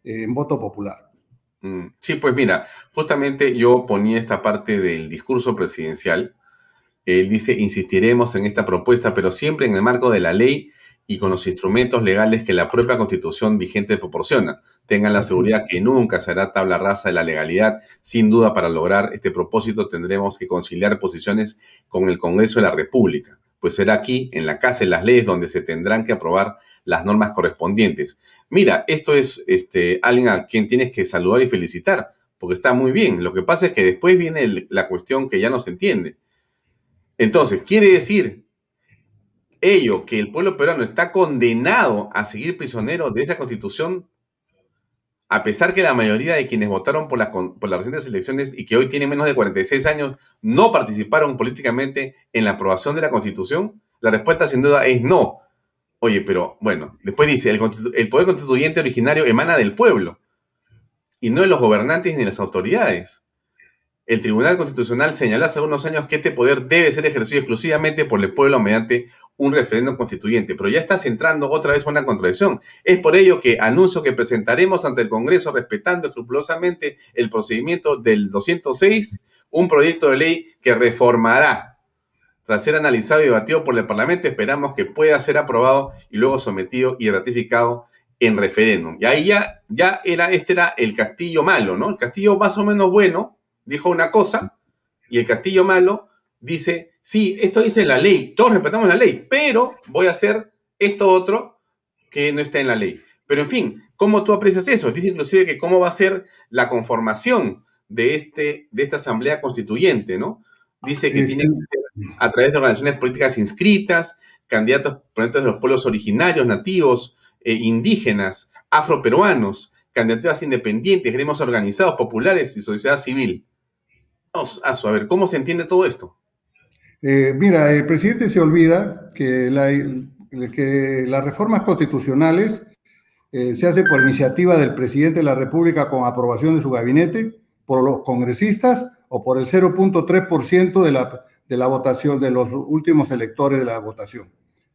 eh, en voto popular. Mm, sí, pues mira, justamente yo ponía esta parte del discurso presidencial. Él dice, insistiremos en esta propuesta, pero siempre en el marco de la ley y con los instrumentos legales que la propia constitución vigente proporciona. Tengan la seguridad que nunca será tabla rasa de la legalidad. Sin duda, para lograr este propósito tendremos que conciliar posiciones con el Congreso de la República, pues será aquí, en la Casa de las Leyes, donde se tendrán que aprobar las normas correspondientes. Mira, esto es este, alguien a quien tienes que saludar y felicitar, porque está muy bien. Lo que pasa es que después viene la cuestión que ya no se entiende. Entonces, quiere decir ello, que el pueblo peruano está condenado a seguir prisionero de esa constitución, a pesar que la mayoría de quienes votaron por, por las recientes elecciones y que hoy tienen menos de 46 años no participaron políticamente en la aprobación de la constitución, la respuesta sin duda es no. Oye, pero bueno, después dice, el, el poder constituyente originario emana del pueblo y no de los gobernantes ni de las autoridades. El Tribunal Constitucional señaló hace unos años que este poder debe ser ejercido exclusivamente por el pueblo mediante un referéndum constituyente, pero ya estás entrando otra vez una contradicción. Es por ello que anuncio que presentaremos ante el Congreso, respetando escrupulosamente el procedimiento del 206, un proyecto de ley que reformará. Tras ser analizado y debatido por el Parlamento, esperamos que pueda ser aprobado y luego sometido y ratificado en referéndum. Y ahí ya, ya era, este era el castillo malo, ¿no? El castillo más o menos bueno dijo una cosa y el castillo malo dice sí, esto dice la ley, todos respetamos la ley, pero voy a hacer esto otro que no está en la ley. Pero en fin, ¿cómo tú aprecias eso? Dice inclusive que cómo va a ser la conformación de, este, de esta asamblea constituyente, ¿no? Dice que tiene que ser a través de organizaciones políticas inscritas, candidatos de los pueblos originarios, nativos, eh, indígenas, afroperuanos, candidaturas independientes, gremios organizados, populares y sociedad civil. A ver, ¿cómo se entiende todo esto? Eh, mira, el presidente se olvida que, las reformas constitucionales eh, se hacen por iniciativa del presidente de la República con aprobación de su gabinete, por los congresistas o por el 0.3% de la, votación de los últimos electores de la votación,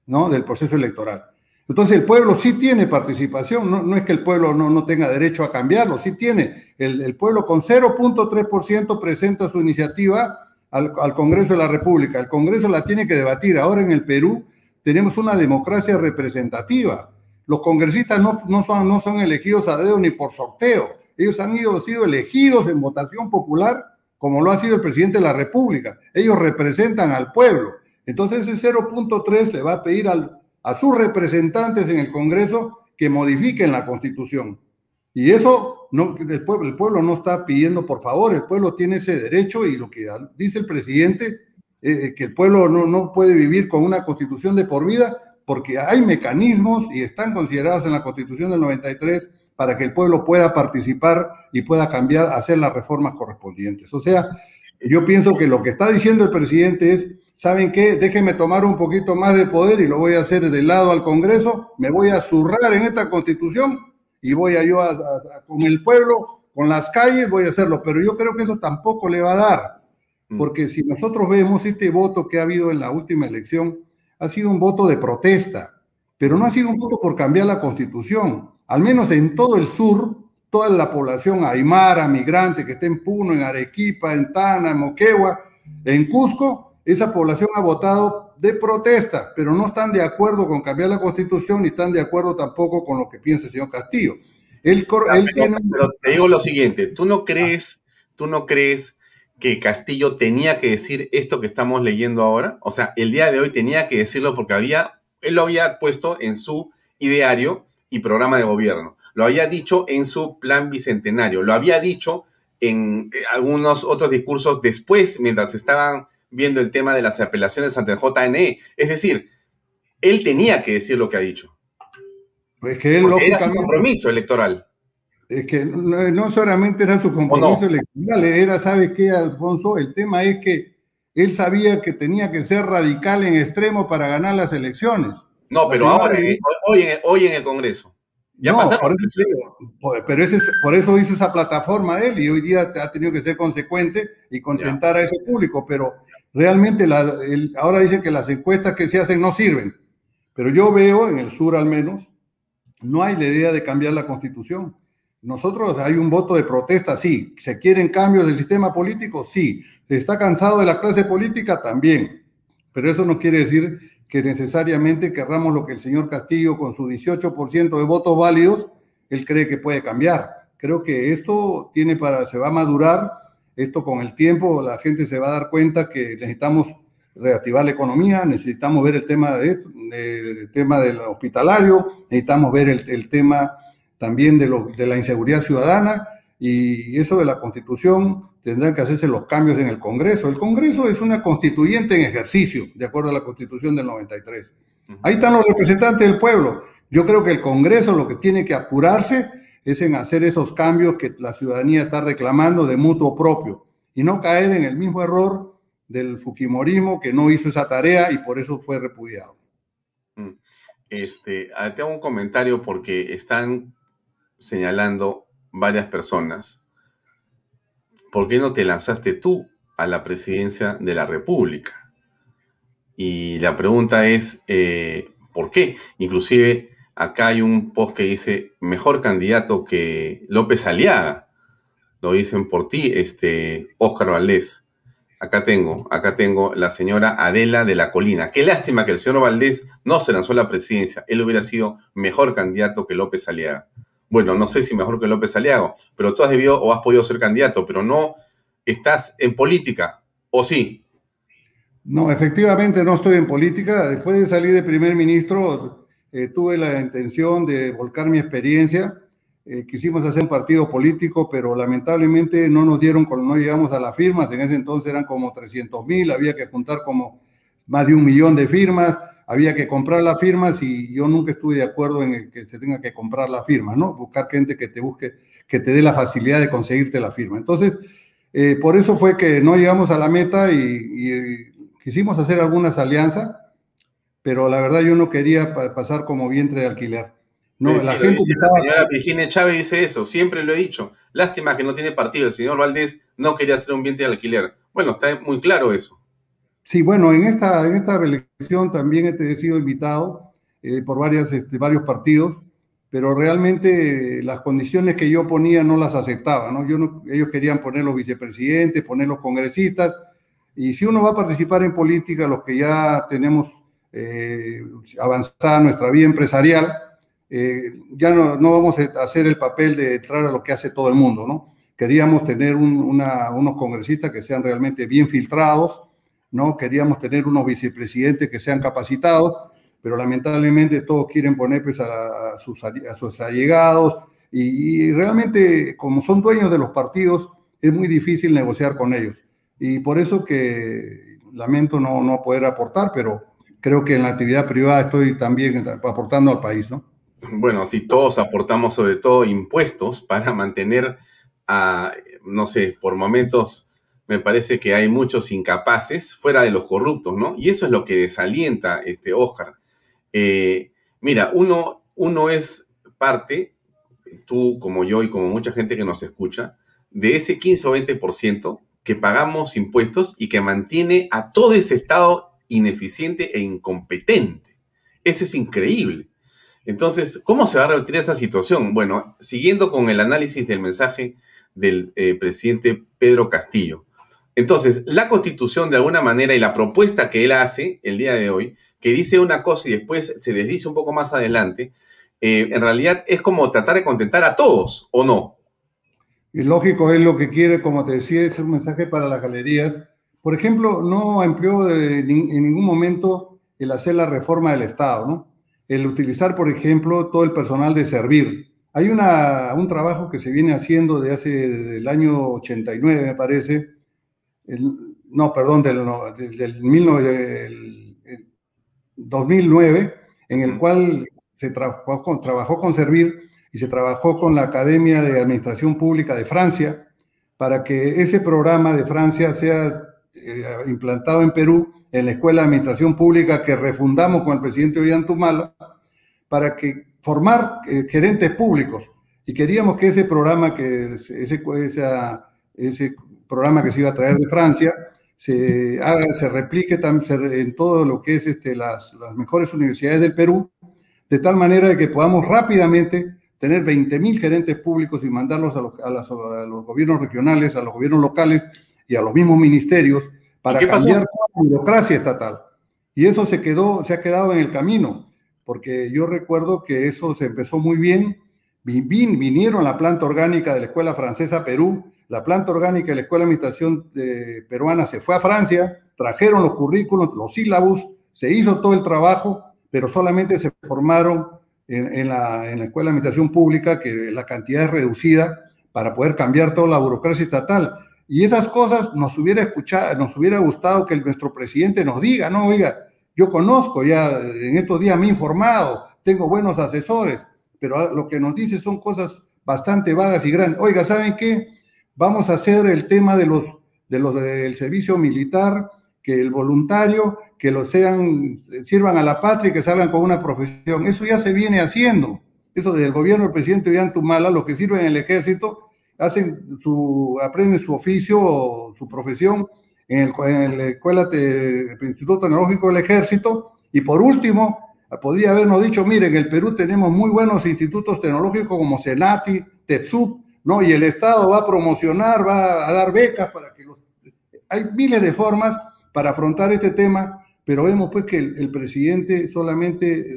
¿no? Del proceso electoral. Entonces el pueblo sí tiene participación, no, es que el pueblo no, no, tenga derecho a cambiarlo, sí tiene. El, el pueblo con 0.3% presenta su iniciativa al, Congreso de la República. El Congreso la tiene que debatir. Ahora en el Perú tenemos una democracia representativa. Los congresistas no, no, son, no son elegidos a dedo ni por sorteo. Ellos han ido, sido elegidos en votación popular, como lo ha sido el presidente de la República. Ellos representan al pueblo. Entonces ese 0.3 le va a pedir al, a sus representantes en el Congreso que modifiquen la Constitución. Y eso no, el, pueblo, el pueblo no está pidiendo por favor, el pueblo tiene ese derecho y lo que dice el presidente, eh, que el pueblo no, no puede vivir con una constitución de por vida, porque hay mecanismos y están considerados en la constitución del 93 para que el pueblo pueda participar y pueda cambiar, hacer las reformas correspondientes. O sea, Yo pienso que lo que está diciendo el presidente es, ¿saben qué? Déjenme tomar un poquito más de poder y lo voy a hacer del lado al Congreso, me voy a zurrar en esta constitución y voy a yo con el pueblo, con las calles, voy a hacerlo, pero yo creo que eso tampoco le va a dar, mm. porque si nosotros vemos este voto que ha habido en la última elección, ha sido un voto de protesta, pero no ha sido un voto por cambiar la constitución, al menos en todo el sur, toda la población aymara, migrante que está en Puno, en Arequipa, en Tana, en Moquegua, en Cusco, esa población ha votado de protesta, pero no están de acuerdo con cambiar la constitución ni están de acuerdo tampoco con lo que piensa el señor Castillo. Él, pero, te digo lo siguiente, ¿tú no crees, tú no crees que Castillo tenía que decir esto que estamos leyendo ahora? O sea, el día de hoy tenía que decirlo porque había, él lo había puesto en su ideario y programa de gobierno lo había dicho en su plan bicentenario, lo había dicho en eh, algunos otros discursos después, mientras estaban viendo el tema de las apelaciones ante el JNE. Es decir, él tenía que decir lo que ha dicho. Pues que él era su compromiso electoral. Es que no, solamente era su compromiso electoral, era, ¿sabe qué, Alfonso? El tema es que él sabía que tenía que ser radical en extremo para ganar las elecciones. No, pero ahora, hoy, hoy en el Congreso. Ya pero ese, por eso hizo esa plataforma él y hoy día ha tenido que ser consecuente y contentar a ese público, pero realmente ahora dice que las encuestas que se hacen no sirven, pero yo veo, en el sur al menos, no hay la idea de cambiar la constitución. Nosotros hay un voto de protesta, sí. ¿Se quieren cambios del sistema político? Sí. ¿Se está cansado de la clase política? También. Pero eso no quiere decir que necesariamente querramos lo que el señor Castillo, con su 18% de votos válidos, él cree que puede cambiar. Creo que esto tiene para, se va a madurar, esto con el tiempo la gente se va a dar cuenta que necesitamos reactivar la economía, necesitamos ver el tema, de, tema del hospitalario, necesitamos ver el, tema también de, lo, de la inseguridad ciudadana y eso de la constitución tendrán que hacerse los cambios en el Congreso. El Congreso es una constituyente en ejercicio, de acuerdo a la Constitución del 93. Ahí están los representantes del pueblo. Yo creo que el Congreso lo que tiene que apurarse es en hacer esos cambios que la ciudadanía está reclamando de mutuo propio y no caer en el mismo error del Fujimorismo que no hizo esa tarea y por eso fue repudiado. Mm. Este, ah, tengo un comentario porque están señalando varias personas ¿por qué no te lanzaste tú a la presidencia de la República? Y la pregunta es, eh, ¿por qué? Inclusive acá hay un post que dice, mejor candidato que López Aliaga. Lo dicen por ti, este, Óscar Valdés. Acá tengo, acá tengo la señora Adela de la Colina. Qué lástima que el señor Valdés no se lanzó a la presidencia. Él hubiera sido mejor candidato que López Aliaga bueno, no sé si mejor que López Aliago, pero tú has debido o has podido ser candidato, pero no estás en política, ¿o sí? No, efectivamente no estoy en política. Después de salir de primer ministro, eh, tuve la intención de volcar mi experiencia. Eh, quisimos hacer un partido político, pero lamentablemente no nos dieron, no llegamos a las firmas. En ese entonces eran como 300 mil, había que juntar como más de un millón de firmas había que comprar las firmas y yo nunca estuve de acuerdo en que se tenga que comprar la firma, ¿no? Buscar gente que te busque, que te dé la facilidad de conseguirte la firma. Entonces, eh, por eso fue que no llegamos a la meta y, quisimos hacer algunas alianzas, pero la verdad yo no quería pasar como vientre de alquiler. No, la, señora Virginia Chávez dice eso, siempre lo he dicho. Lástima que no tiene partido. El señor Valdés no quería hacer un vientre de alquiler. Bueno, está muy claro eso. Sí, bueno, en esta, en esta elección también he sido invitado eh, por varias, este, varios partidos, pero realmente las condiciones que yo ponía no las aceptaba, ¿no? Yo no, ellos querían poner los vicepresidentes, poner los congresistas, y si uno va a participar en política, los que ya tenemos eh, avanzada nuestra vida empresarial, eh, ya no, no, vamos a hacer el papel de entrar a lo que hace todo el mundo, ¿no? Queríamos tener unos congresistas que sean realmente bien filtrados, ¿no? Queríamos tener unos vicepresidentes que sean capacitados, pero lamentablemente todos quieren poner pues, a, sus, a sus, allegados y, realmente como son dueños de los partidos es muy difícil negociar con ellos. Y por eso que lamento no, no poder aportar, pero creo que en la actividad privada estoy también aportando al país, ¿no? Bueno, si todos aportamos sobre todo impuestos para mantener a, no sé, por momentos me parece que hay muchos incapaces fuera de los corruptos, ¿no? Y eso es lo que desalienta este Oscar. Eh, mira, uno, uno es parte, tú como yo y como mucha gente que nos escucha, de ese 15 o 20% que pagamos impuestos y que mantiene a todo ese Estado ineficiente e incompetente. Eso es increíble. Entonces, ¿cómo se va a revertir esa situación? Bueno, siguiendo con el análisis del mensaje del eh, presidente Pedro Castillo. Entonces, la constitución de alguna manera y la propuesta que él hace el día de hoy, que dice una cosa y después se desdice un poco más adelante, eh, en realidad es como tratar de contentar a todos, ¿o no? Y lógico, es lo que quiere, como te decía, es un mensaje para las galerías. Por ejemplo, no empleó en ningún momento el hacer la reforma del Estado, ¿no? El utilizar, por ejemplo, todo el personal de servir. Hay una, un trabajo que se viene haciendo de hace el año 89, me parece, no, perdón, del, del, 2009, en el cual se trabajó con, trabajó con Servir y se trabajó con la Academia de Administración Pública de Francia para que ese programa de Francia sea eh, implantado en Perú en la Escuela de Administración Pública que refundamos con el presidente Ollantumala para que formar eh, gerentes públicos. Y queríamos que ese programa, que ese, ese programa que se iba a traer de Francia, se, haga, se replique en todo lo que es este, las, las mejores universidades del Perú, de tal manera que podamos rápidamente tener 20.000 gerentes públicos y mandarlos a los, a, los, gobiernos regionales, a los gobiernos locales y a los mismos ministerios para cambiar la burocracia estatal. Y eso se quedó, se ha quedado en el camino, porque yo recuerdo que eso se empezó muy bien. Vin, vinieron la planta orgánica de la Escuela Francesa Perú, la planta orgánica de la Escuela de Administración eh, Peruana se fue a Francia, trajeron los currículos, los sílabos, se hizo todo el trabajo, pero solamente se formaron en, la, en la Escuela de Administración Pública, que la cantidad es reducida para poder cambiar toda la burocracia estatal. Y esas cosas nos hubiera escuchado, nos hubiera gustado que nuestro presidente nos diga, no, oiga, yo conozco ya, en estos días me he informado, tengo buenos asesores, pero lo que nos dice son cosas bastante vagas y grandes. Oiga, ¿saben qué? Vamos a hacer el tema de los, de los del servicio militar, que el voluntario, que lo sean, sirvan a la patria y que salgan con una profesión. Eso ya se viene haciendo. Eso desde el gobierno del presidente Ollantumala, los que sirven en el ejército, hacen su, aprenden su oficio o su profesión en, el, en la escuela, el Instituto Tecnológico del Ejército. Y por último, podría habernos dicho, miren, en el Perú tenemos muy buenos institutos tecnológicos como Senati, TEPSUP, ¿no? Y el Estado va a promocionar, va a dar becas para que los... Hay miles de formas para afrontar este tema, pero vemos pues que el, presidente solamente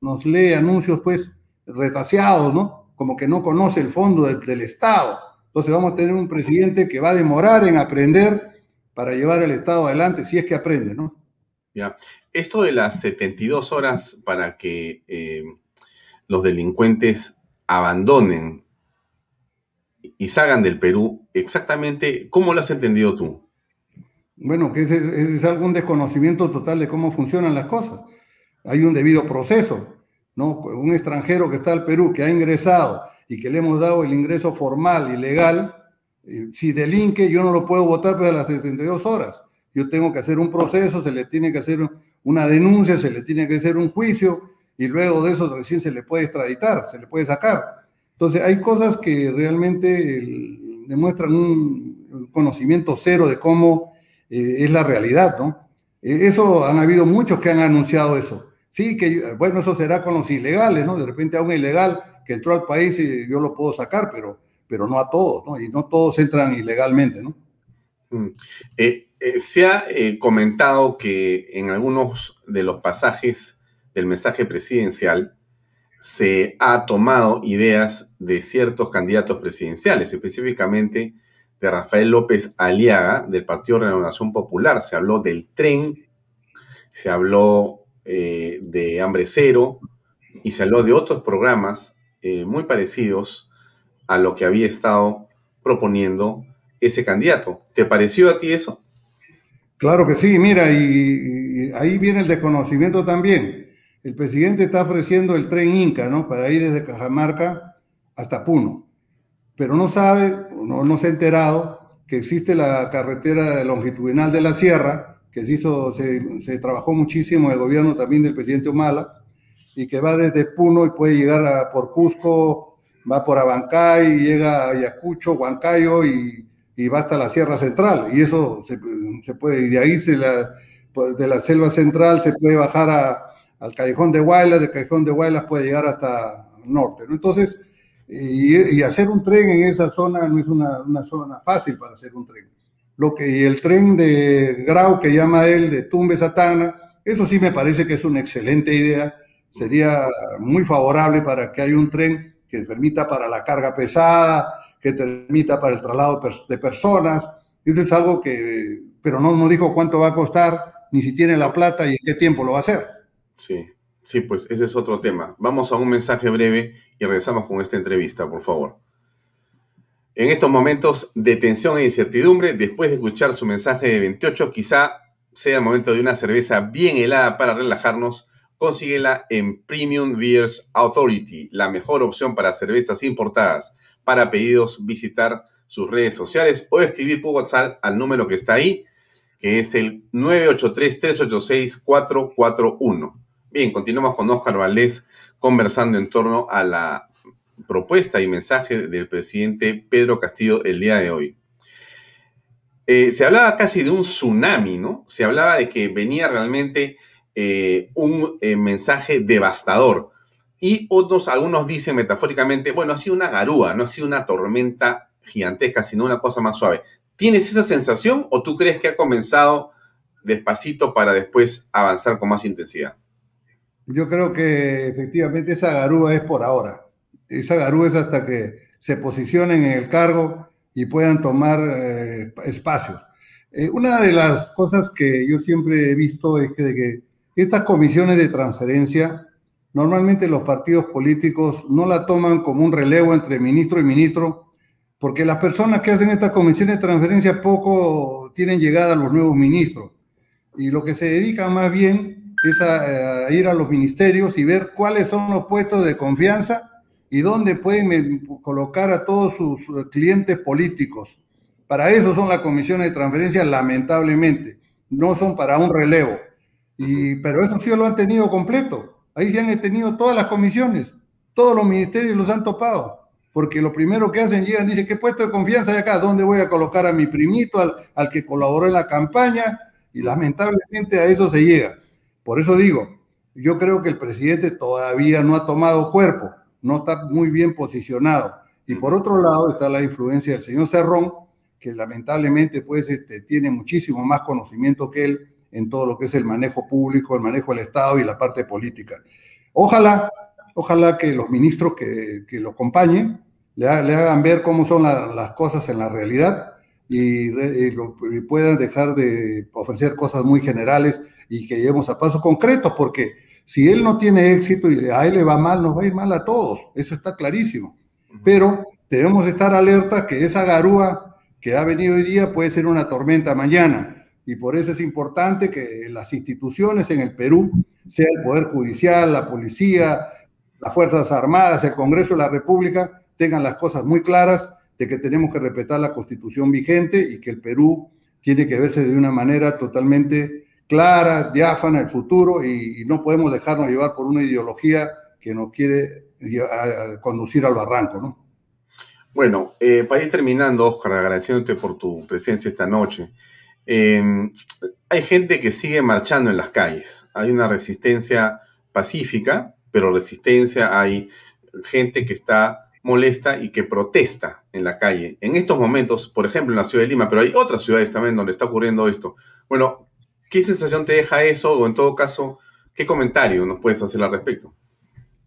nos, lee anuncios pues retaseados, ¿no? Como que no conoce el fondo del, Estado. Entonces vamos a tener un presidente que va a demorar en aprender para llevar el Estado adelante, si es que aprende, ¿no? Ya. Esto de las 72 horas para que eh, los delincuentes abandonen y salgan del Perú, exactamente, ¿cómo lo has entendido tú? Bueno, que es, algún desconocimiento total de cómo funcionan las cosas. Hay un debido proceso, ¿no? Un extranjero que está al Perú, que ha ingresado y que le hemos dado el ingreso formal y legal, eh, si delinque, yo no lo puedo votar para las 72 horas. Yo tengo que hacer un proceso, se le tiene que hacer una denuncia, se le tiene que hacer un juicio y luego de eso recién se le puede extraditar, se le puede sacar. Entonces, hay cosas que realmente demuestran un conocimiento cero de cómo eh, es la realidad, ¿no? Eh, eso han habido muchos que han anunciado eso. Sí, que bueno, eso será con los ilegales, ¿no? De repente a un ilegal que entró al país y yo lo puedo sacar, pero, pero no a todos, ¿no? Y no todos entran ilegalmente, ¿no? Mm. Eh, se ha comentado que en algunos de los pasajes del mensaje presidencial se ha tomado ideas de ciertos candidatos presidenciales, específicamente de Rafael López Aliaga del Partido Renovación Popular. Se habló del tren, se habló eh, de Hambre Cero y se habló de otros programas eh, muy parecidos a lo que había estado proponiendo ese candidato. ¿Te pareció a ti eso? Claro que sí, mira, y ahí viene el desconocimiento también el presidente está ofreciendo el tren Inca, ¿no? Para ir desde Cajamarca hasta Puno. Pero no sabe, no, no se ha enterado que existe la carretera longitudinal de la Sierra, que se, hizo, se, trabajó muchísimo el gobierno también del presidente Humala, y que va desde Puno y puede llegar a, por Cusco, va por Abancay, llega a Ayacucho, Huancayo y, y, va hasta la Sierra Central. Y eso se, se puede, de ahí se la, de la selva central se puede bajar a, al Callejón de Guaylas, del Callejón de Guaylas puede llegar hasta el norte. ¿no? Entonces, y, y, hacer un tren en esa zona no es una, una, zona fácil para hacer un tren. Lo que, y el tren de Grau, que llama él, de Tumbes a Tacna, eso sí me parece que es una excelente idea. Sería muy favorable para que haya un tren que permita para la carga pesada, que permita para el traslado de personas. Eso es algo que, pero no, no dijo cuánto va a costar, ni si tiene la plata y en qué tiempo lo va a hacer. Sí, sí, pues ese es otro tema. Vamos a un mensaje breve y regresamos con esta entrevista, por favor. En estos momentos de tensión e incertidumbre, después de escuchar su mensaje de 28, quizá sea el momento de una cerveza bien helada para relajarnos. Consíguela en Premium Beers Authority, la mejor opción para cervezas importadas. Para pedidos, visitar sus redes sociales o escribir por WhatsApp al número que está ahí, que es el 983-386-441. Bien, continuamos con Oscar Valdés conversando en torno a la propuesta y mensaje del presidente Pedro Castillo el día de hoy. Eh, se hablaba casi de un tsunami, ¿no? Se hablaba de que venía realmente eh, un eh, mensaje devastador. Y otros, algunos dicen metafóricamente, bueno, ha sido una garúa, no ha sido una tormenta gigantesca, sino una cosa más suave. ¿Tienes esa sensación o tú crees que ha comenzado despacito para después avanzar con más intensidad? Yo creo que efectivamente esa garúa es por ahora. Esa garúa es hasta que se posicionen en el cargo y puedan tomar eh, espacios. Eh, una de las cosas que yo siempre he visto es que, de que estas comisiones de transferencia, normalmente los partidos políticos no la toman como un relevo entre ministro y ministro, porque las personas que hacen estas comisiones de transferencia poco tienen llegada a los nuevos ministros. Y lo que se dedican más bien es a, ir a los ministerios y ver cuáles son los puestos de confianza y dónde pueden colocar a todos sus clientes políticos. Para eso son las comisiones de transferencia, lamentablemente. No son para un relevo. Y, pero eso sí lo han tenido completo. Ahí se han tenido todas las comisiones. Todos los ministerios los han topado. Porque lo primero que hacen, llegan, dicen, ¿qué puesto de confianza hay acá? ¿Dónde voy a colocar a mi primito, al, al que colaboró en la campaña? Y lamentablemente a eso se llega. Por eso digo, yo creo que el presidente todavía no ha tomado cuerpo, no está muy bien posicionado. Y por otro lado está la influencia del señor Cerrón, que lamentablemente pues este, tiene muchísimo más conocimiento que él en todo lo que es el manejo público, el manejo del Estado y la parte política. Ojalá, ojalá que los ministros que, que lo acompañen le, le, hagan ver cómo son la, las cosas en la realidad y, y, lo, y puedan dejar de ofrecer cosas muy generales y que lleguemos a pasos concretos, porque si él no tiene éxito y a él le va mal, nos va a ir mal a todos, eso está clarísimo. Pero debemos estar alerta que esa garúa que ha venido hoy día puede ser una tormenta mañana, y por eso es importante que las instituciones en el Perú, sea el Poder Judicial, la Policía, las Fuerzas Armadas, el Congreso de la República, tengan las cosas muy claras de que tenemos que respetar la constitución vigente y que el Perú tiene que verse de una manera totalmente clara, diáfana el futuro y, y, no podemos dejarnos llevar por una ideología que nos quiere a conducir al barranco, ¿no? Bueno, eh, para ir terminando, Oscar, agradeciéndote por tu presencia esta noche. Eh, hay gente que sigue marchando en las calles. Hay una resistencia pacífica, pero resistencia, hay gente que está molesta y que protesta en la calle. En estos momentos, por ejemplo, en la ciudad de Lima, pero hay otras ciudades también donde está ocurriendo esto. Bueno, ¿Qué sensación te deja eso? O en todo caso, ¿qué comentario nos puedes hacer al respecto?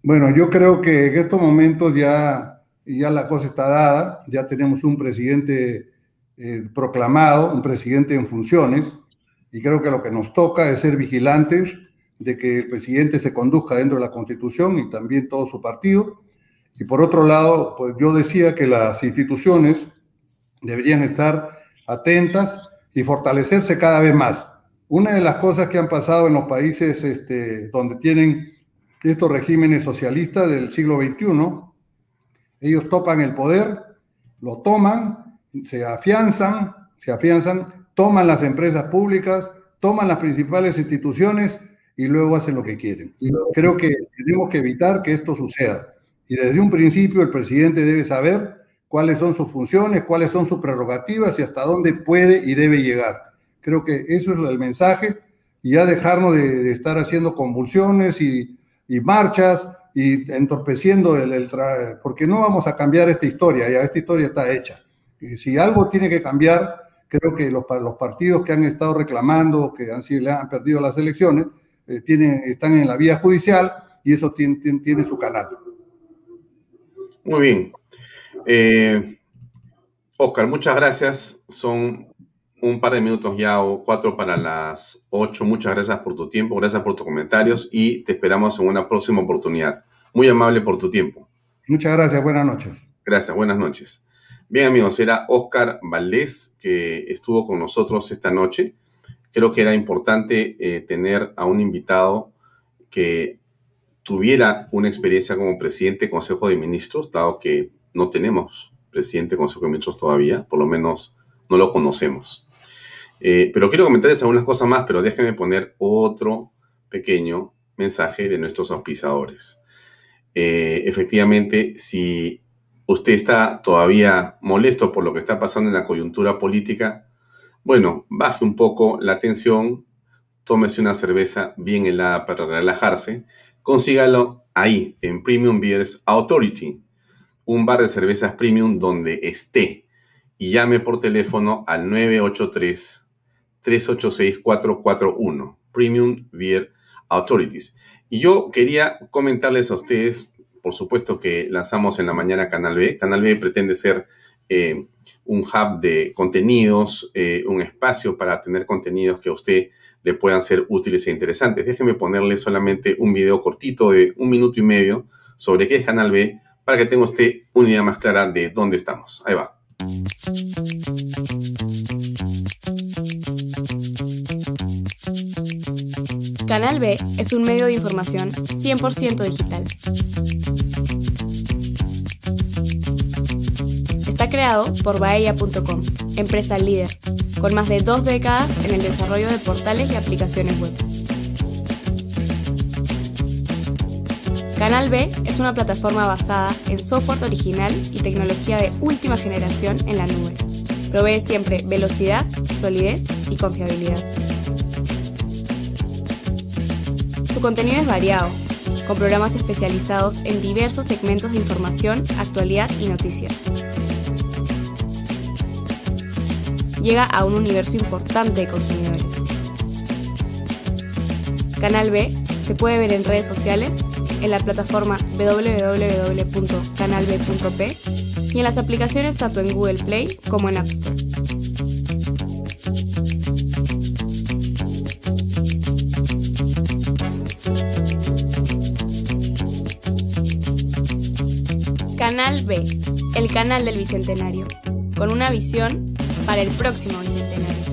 Bueno, yo creo que en estos momentos ya, ya la cosa está dada, ya tenemos un presidente eh, proclamado, un presidente en funciones, y creo que lo que nos toca es ser vigilantes de que el presidente se conduzca dentro de la Constitución y también todo su partido. Y por otro lado, pues yo decía que las instituciones deberían estar atentas y fortalecerse cada vez más. Una de las cosas que han pasado en los países este, donde tienen estos regímenes socialistas del siglo XXI, ellos topan el poder, lo toman se afianzan, se afianzan, toman las empresas públicas, toman las principales instituciones y luego hacen lo que quieren. Creo que tenemos que evitar que esto suceda. Y desde un principio el presidente debe saber cuáles son sus funciones, cuáles son sus prerrogativas y hasta dónde puede y debe llegar. Creo que eso es el mensaje y ya dejarnos de, estar haciendo convulsiones y, marchas y entorpeciendo el, el porque no vamos a cambiar esta historia, ya esta historia está hecha. Si algo tiene que cambiar, creo que los, los partidos que han estado reclamando, que han, sido, han perdido las elecciones, eh, tienen, están en la vía judicial y eso tiene, tiene, su canal. Muy bien. Eh, Oscar, muchas gracias. Son un par de minutos ya o cuatro para las ocho. Muchas gracias por tu tiempo, gracias por tus comentarios y te esperamos en una próxima oportunidad. Muy amable por tu tiempo. Muchas gracias, buenas noches. Gracias, buenas noches. Bien amigos, era Oscar Valdés que estuvo con nosotros esta noche. Creo que era importante eh, tener a un invitado que tuviera una experiencia como presidente del Consejo de Ministros, dado que no tenemos presidente del Consejo de Ministros todavía, por lo menos no lo conocemos. Eh, pero quiero comentarles algunas cosas más, pero déjenme poner otro pequeño mensaje de nuestros auspiciadores. Eh, efectivamente, si usted está todavía molesto por lo que está pasando en la coyuntura política, bueno, baje un poco la tensión, tómese una cerveza bien helada para relajarse, consígalo ahí, en Premium Beers Authority, un bar de cervezas premium donde esté, y llame por teléfono al 983 386-441, Premium Beer Authorities. Y yo quería comentarles a ustedes, por supuesto que lanzamos en la mañana Canal B. Canal B pretende ser eh, un hub de contenidos, eh, un espacio para tener contenidos que a usted le puedan ser útiles e interesantes. Déjenme ponerle solamente un video cortito de un minuto y medio sobre qué es Canal B para que tenga usted una idea más clara de dónde estamos. Ahí va. Canal B es un medio de información 100% digital. Está creado por Baella.com, empresa líder, con más de dos décadas en el desarrollo de portales y aplicaciones web. Canal B es una plataforma basada en software original y tecnología de última generación en la nube. Provee siempre velocidad, solidez y confiabilidad. Su contenido es variado, con programas especializados en diversos segmentos de información, actualidad y noticias. Llega a un universo importante de consumidores. Canal B se puede ver en redes sociales, en la plataforma www.canalb.p y en las aplicaciones tanto en Google Play como en App Store. Canal B, el canal del Bicentenario, con una visión para el próximo Bicentenario.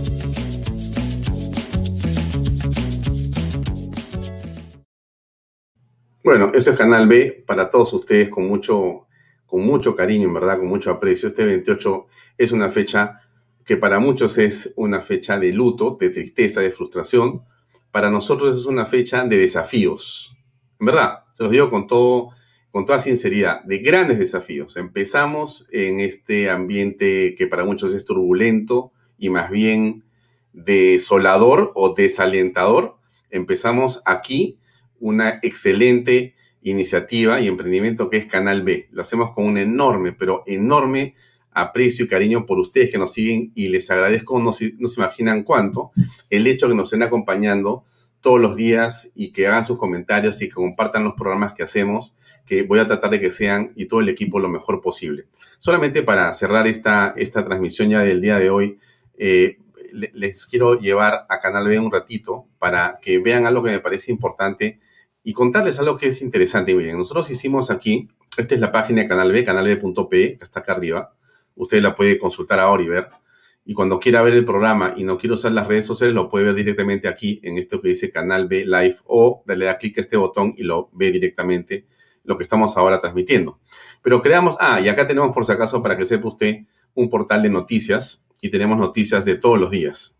Bueno, ese es Canal B para todos ustedes con mucho, con mucho cariño, en verdad, con mucho aprecio. Este 28 es una fecha que para muchos es una fecha de luto, de tristeza, de frustración. Para nosotros es una fecha de desafíos. En verdad, se los digo con todo con toda sinceridad, de grandes desafíos. Empezamos en este ambiente que para muchos es turbulento y más bien desolador o desalentador. Empezamos aquí una excelente iniciativa y emprendimiento que es Canal B. Lo hacemos con un enorme, pero enorme aprecio y cariño por ustedes que nos siguen y les agradezco, no se, no se imaginan cuánto, el hecho que nos estén acompañando todos los días y que hagan sus comentarios y que compartan los programas que hacemos que voy a tratar de que sean y todo el equipo lo mejor posible. Solamente para cerrar esta, esta transmisión ya del día de hoy, eh, les quiero llevar a Canal B un ratito para que vean algo que me parece importante y contarles algo que es interesante. Miren, nosotros hicimos aquí, esta es la página de Canal B, canalb.p, que está acá arriba. Usted la puede consultar ahora y ver. Y cuando quiera ver el programa y no quiere usar las redes sociales, lo puede ver directamente aquí en esto que dice Canal B Live o le da clic a este botón y lo ve directamente lo que estamos ahora transmitiendo. Pero creamos, ah, y acá tenemos por si acaso para que sepa usted un portal de noticias y tenemos noticias de todos los días.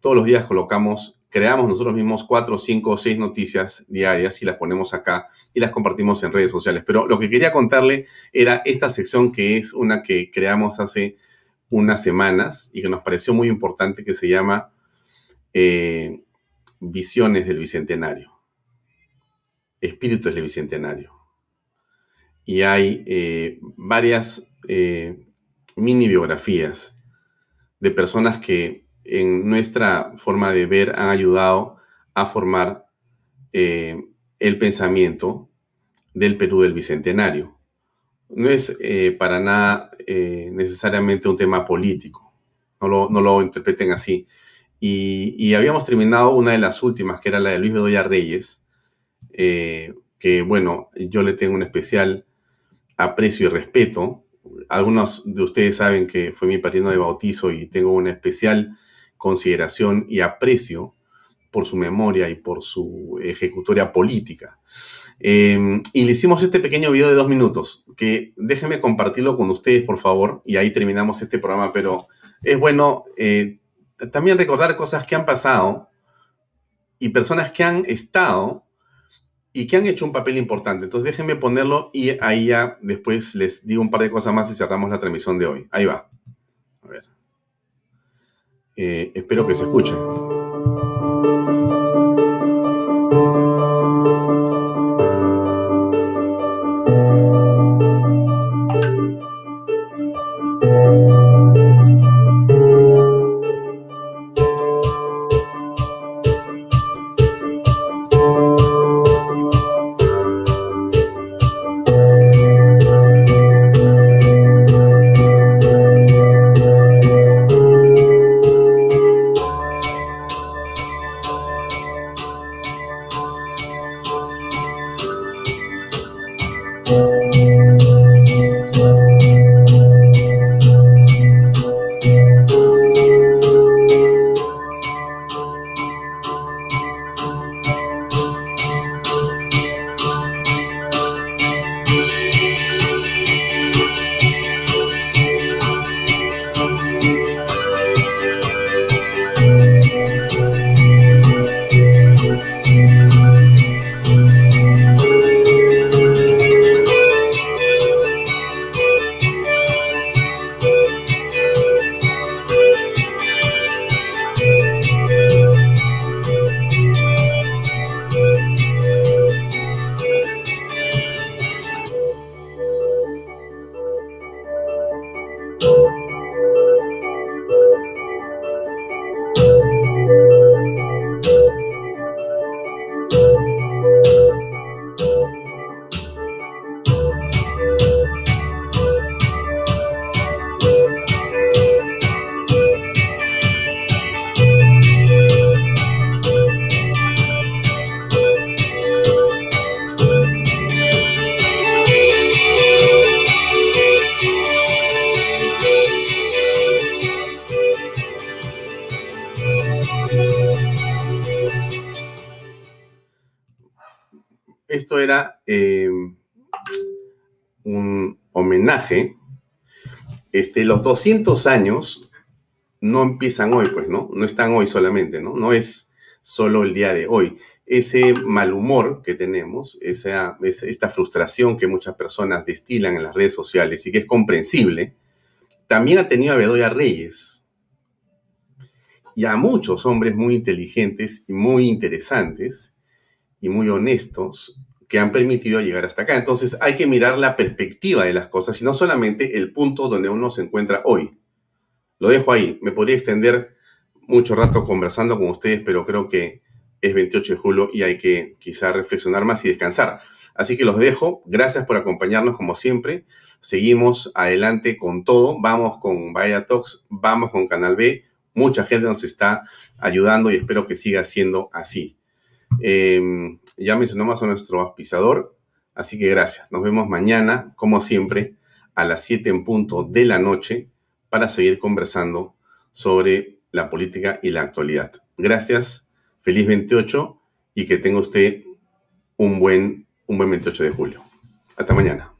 Todos los días colocamos, creamos nosotros mismos cuatro, cinco o seis noticias diarias y las ponemos acá y las compartimos en redes sociales. Pero lo que quería contarle era esta sección que es una que creamos hace unas semanas y que nos pareció muy importante que se llama eh, Visiones del Bicentenario. Espíritus del Bicentenario. Y hay eh, varias eh, mini biografías de personas que en nuestra forma de ver han ayudado a formar eh, el pensamiento del Perú del Bicentenario. No es para nada necesariamente un tema político, no lo, no lo interpreten así. Y, y, habíamos terminado una de las últimas, que era la de Luis Bedoya Reyes, que bueno, yo le tengo un especial aprecio y respeto. Algunos de ustedes saben que fue mi padrino de bautizo y tengo una especial consideración y aprecio por su memoria y por su ejecutoria política. Eh, y le hicimos este pequeño video de dos minutos, que déjenme compartirlo con ustedes, por favor, y ahí terminamos este programa, pero es bueno eh, también recordar cosas que han pasado y personas que han estado y que han hecho un papel importante. Entonces déjenme ponerlo y ahí ya después les digo un par de cosas más y cerramos la transmisión de hoy. Ahí va. A ver. Eh, espero que se escuche. Era eh, un homenaje. Este, los 200 años no empiezan hoy, pues, ¿no? No están hoy solamente, ¿no? No es solo el día de hoy. Ese mal humor que tenemos, esa, esta frustración que muchas personas destilan en las redes sociales y que es comprensible, también ha tenido a Bedoya Reyes y a muchos hombres muy inteligentes y muy interesantes y muy honestos que han permitido llegar hasta acá. Entonces hay que mirar la perspectiva de las cosas y no solamente el punto donde uno se encuentra hoy. Lo dejo ahí. Me podría extender mucho rato conversando con ustedes, pero creo que es 28 de julio y hay que quizá reflexionar más y descansar. Así que los dejo. Gracias por acompañarnos como siempre. Seguimos adelante con todo. Vamos con Vaya Talks, vamos con Canal B. Mucha gente nos está ayudando y espero que siga siendo así. Eh, ya mencionamos a nuestro auspiciador, así que gracias. Nos vemos mañana, como siempre, a las 7 en punto de la noche para seguir conversando sobre la política y la actualidad. Gracias, feliz 28 y que tenga usted un buen, un buen 28 de julio. Hasta mañana.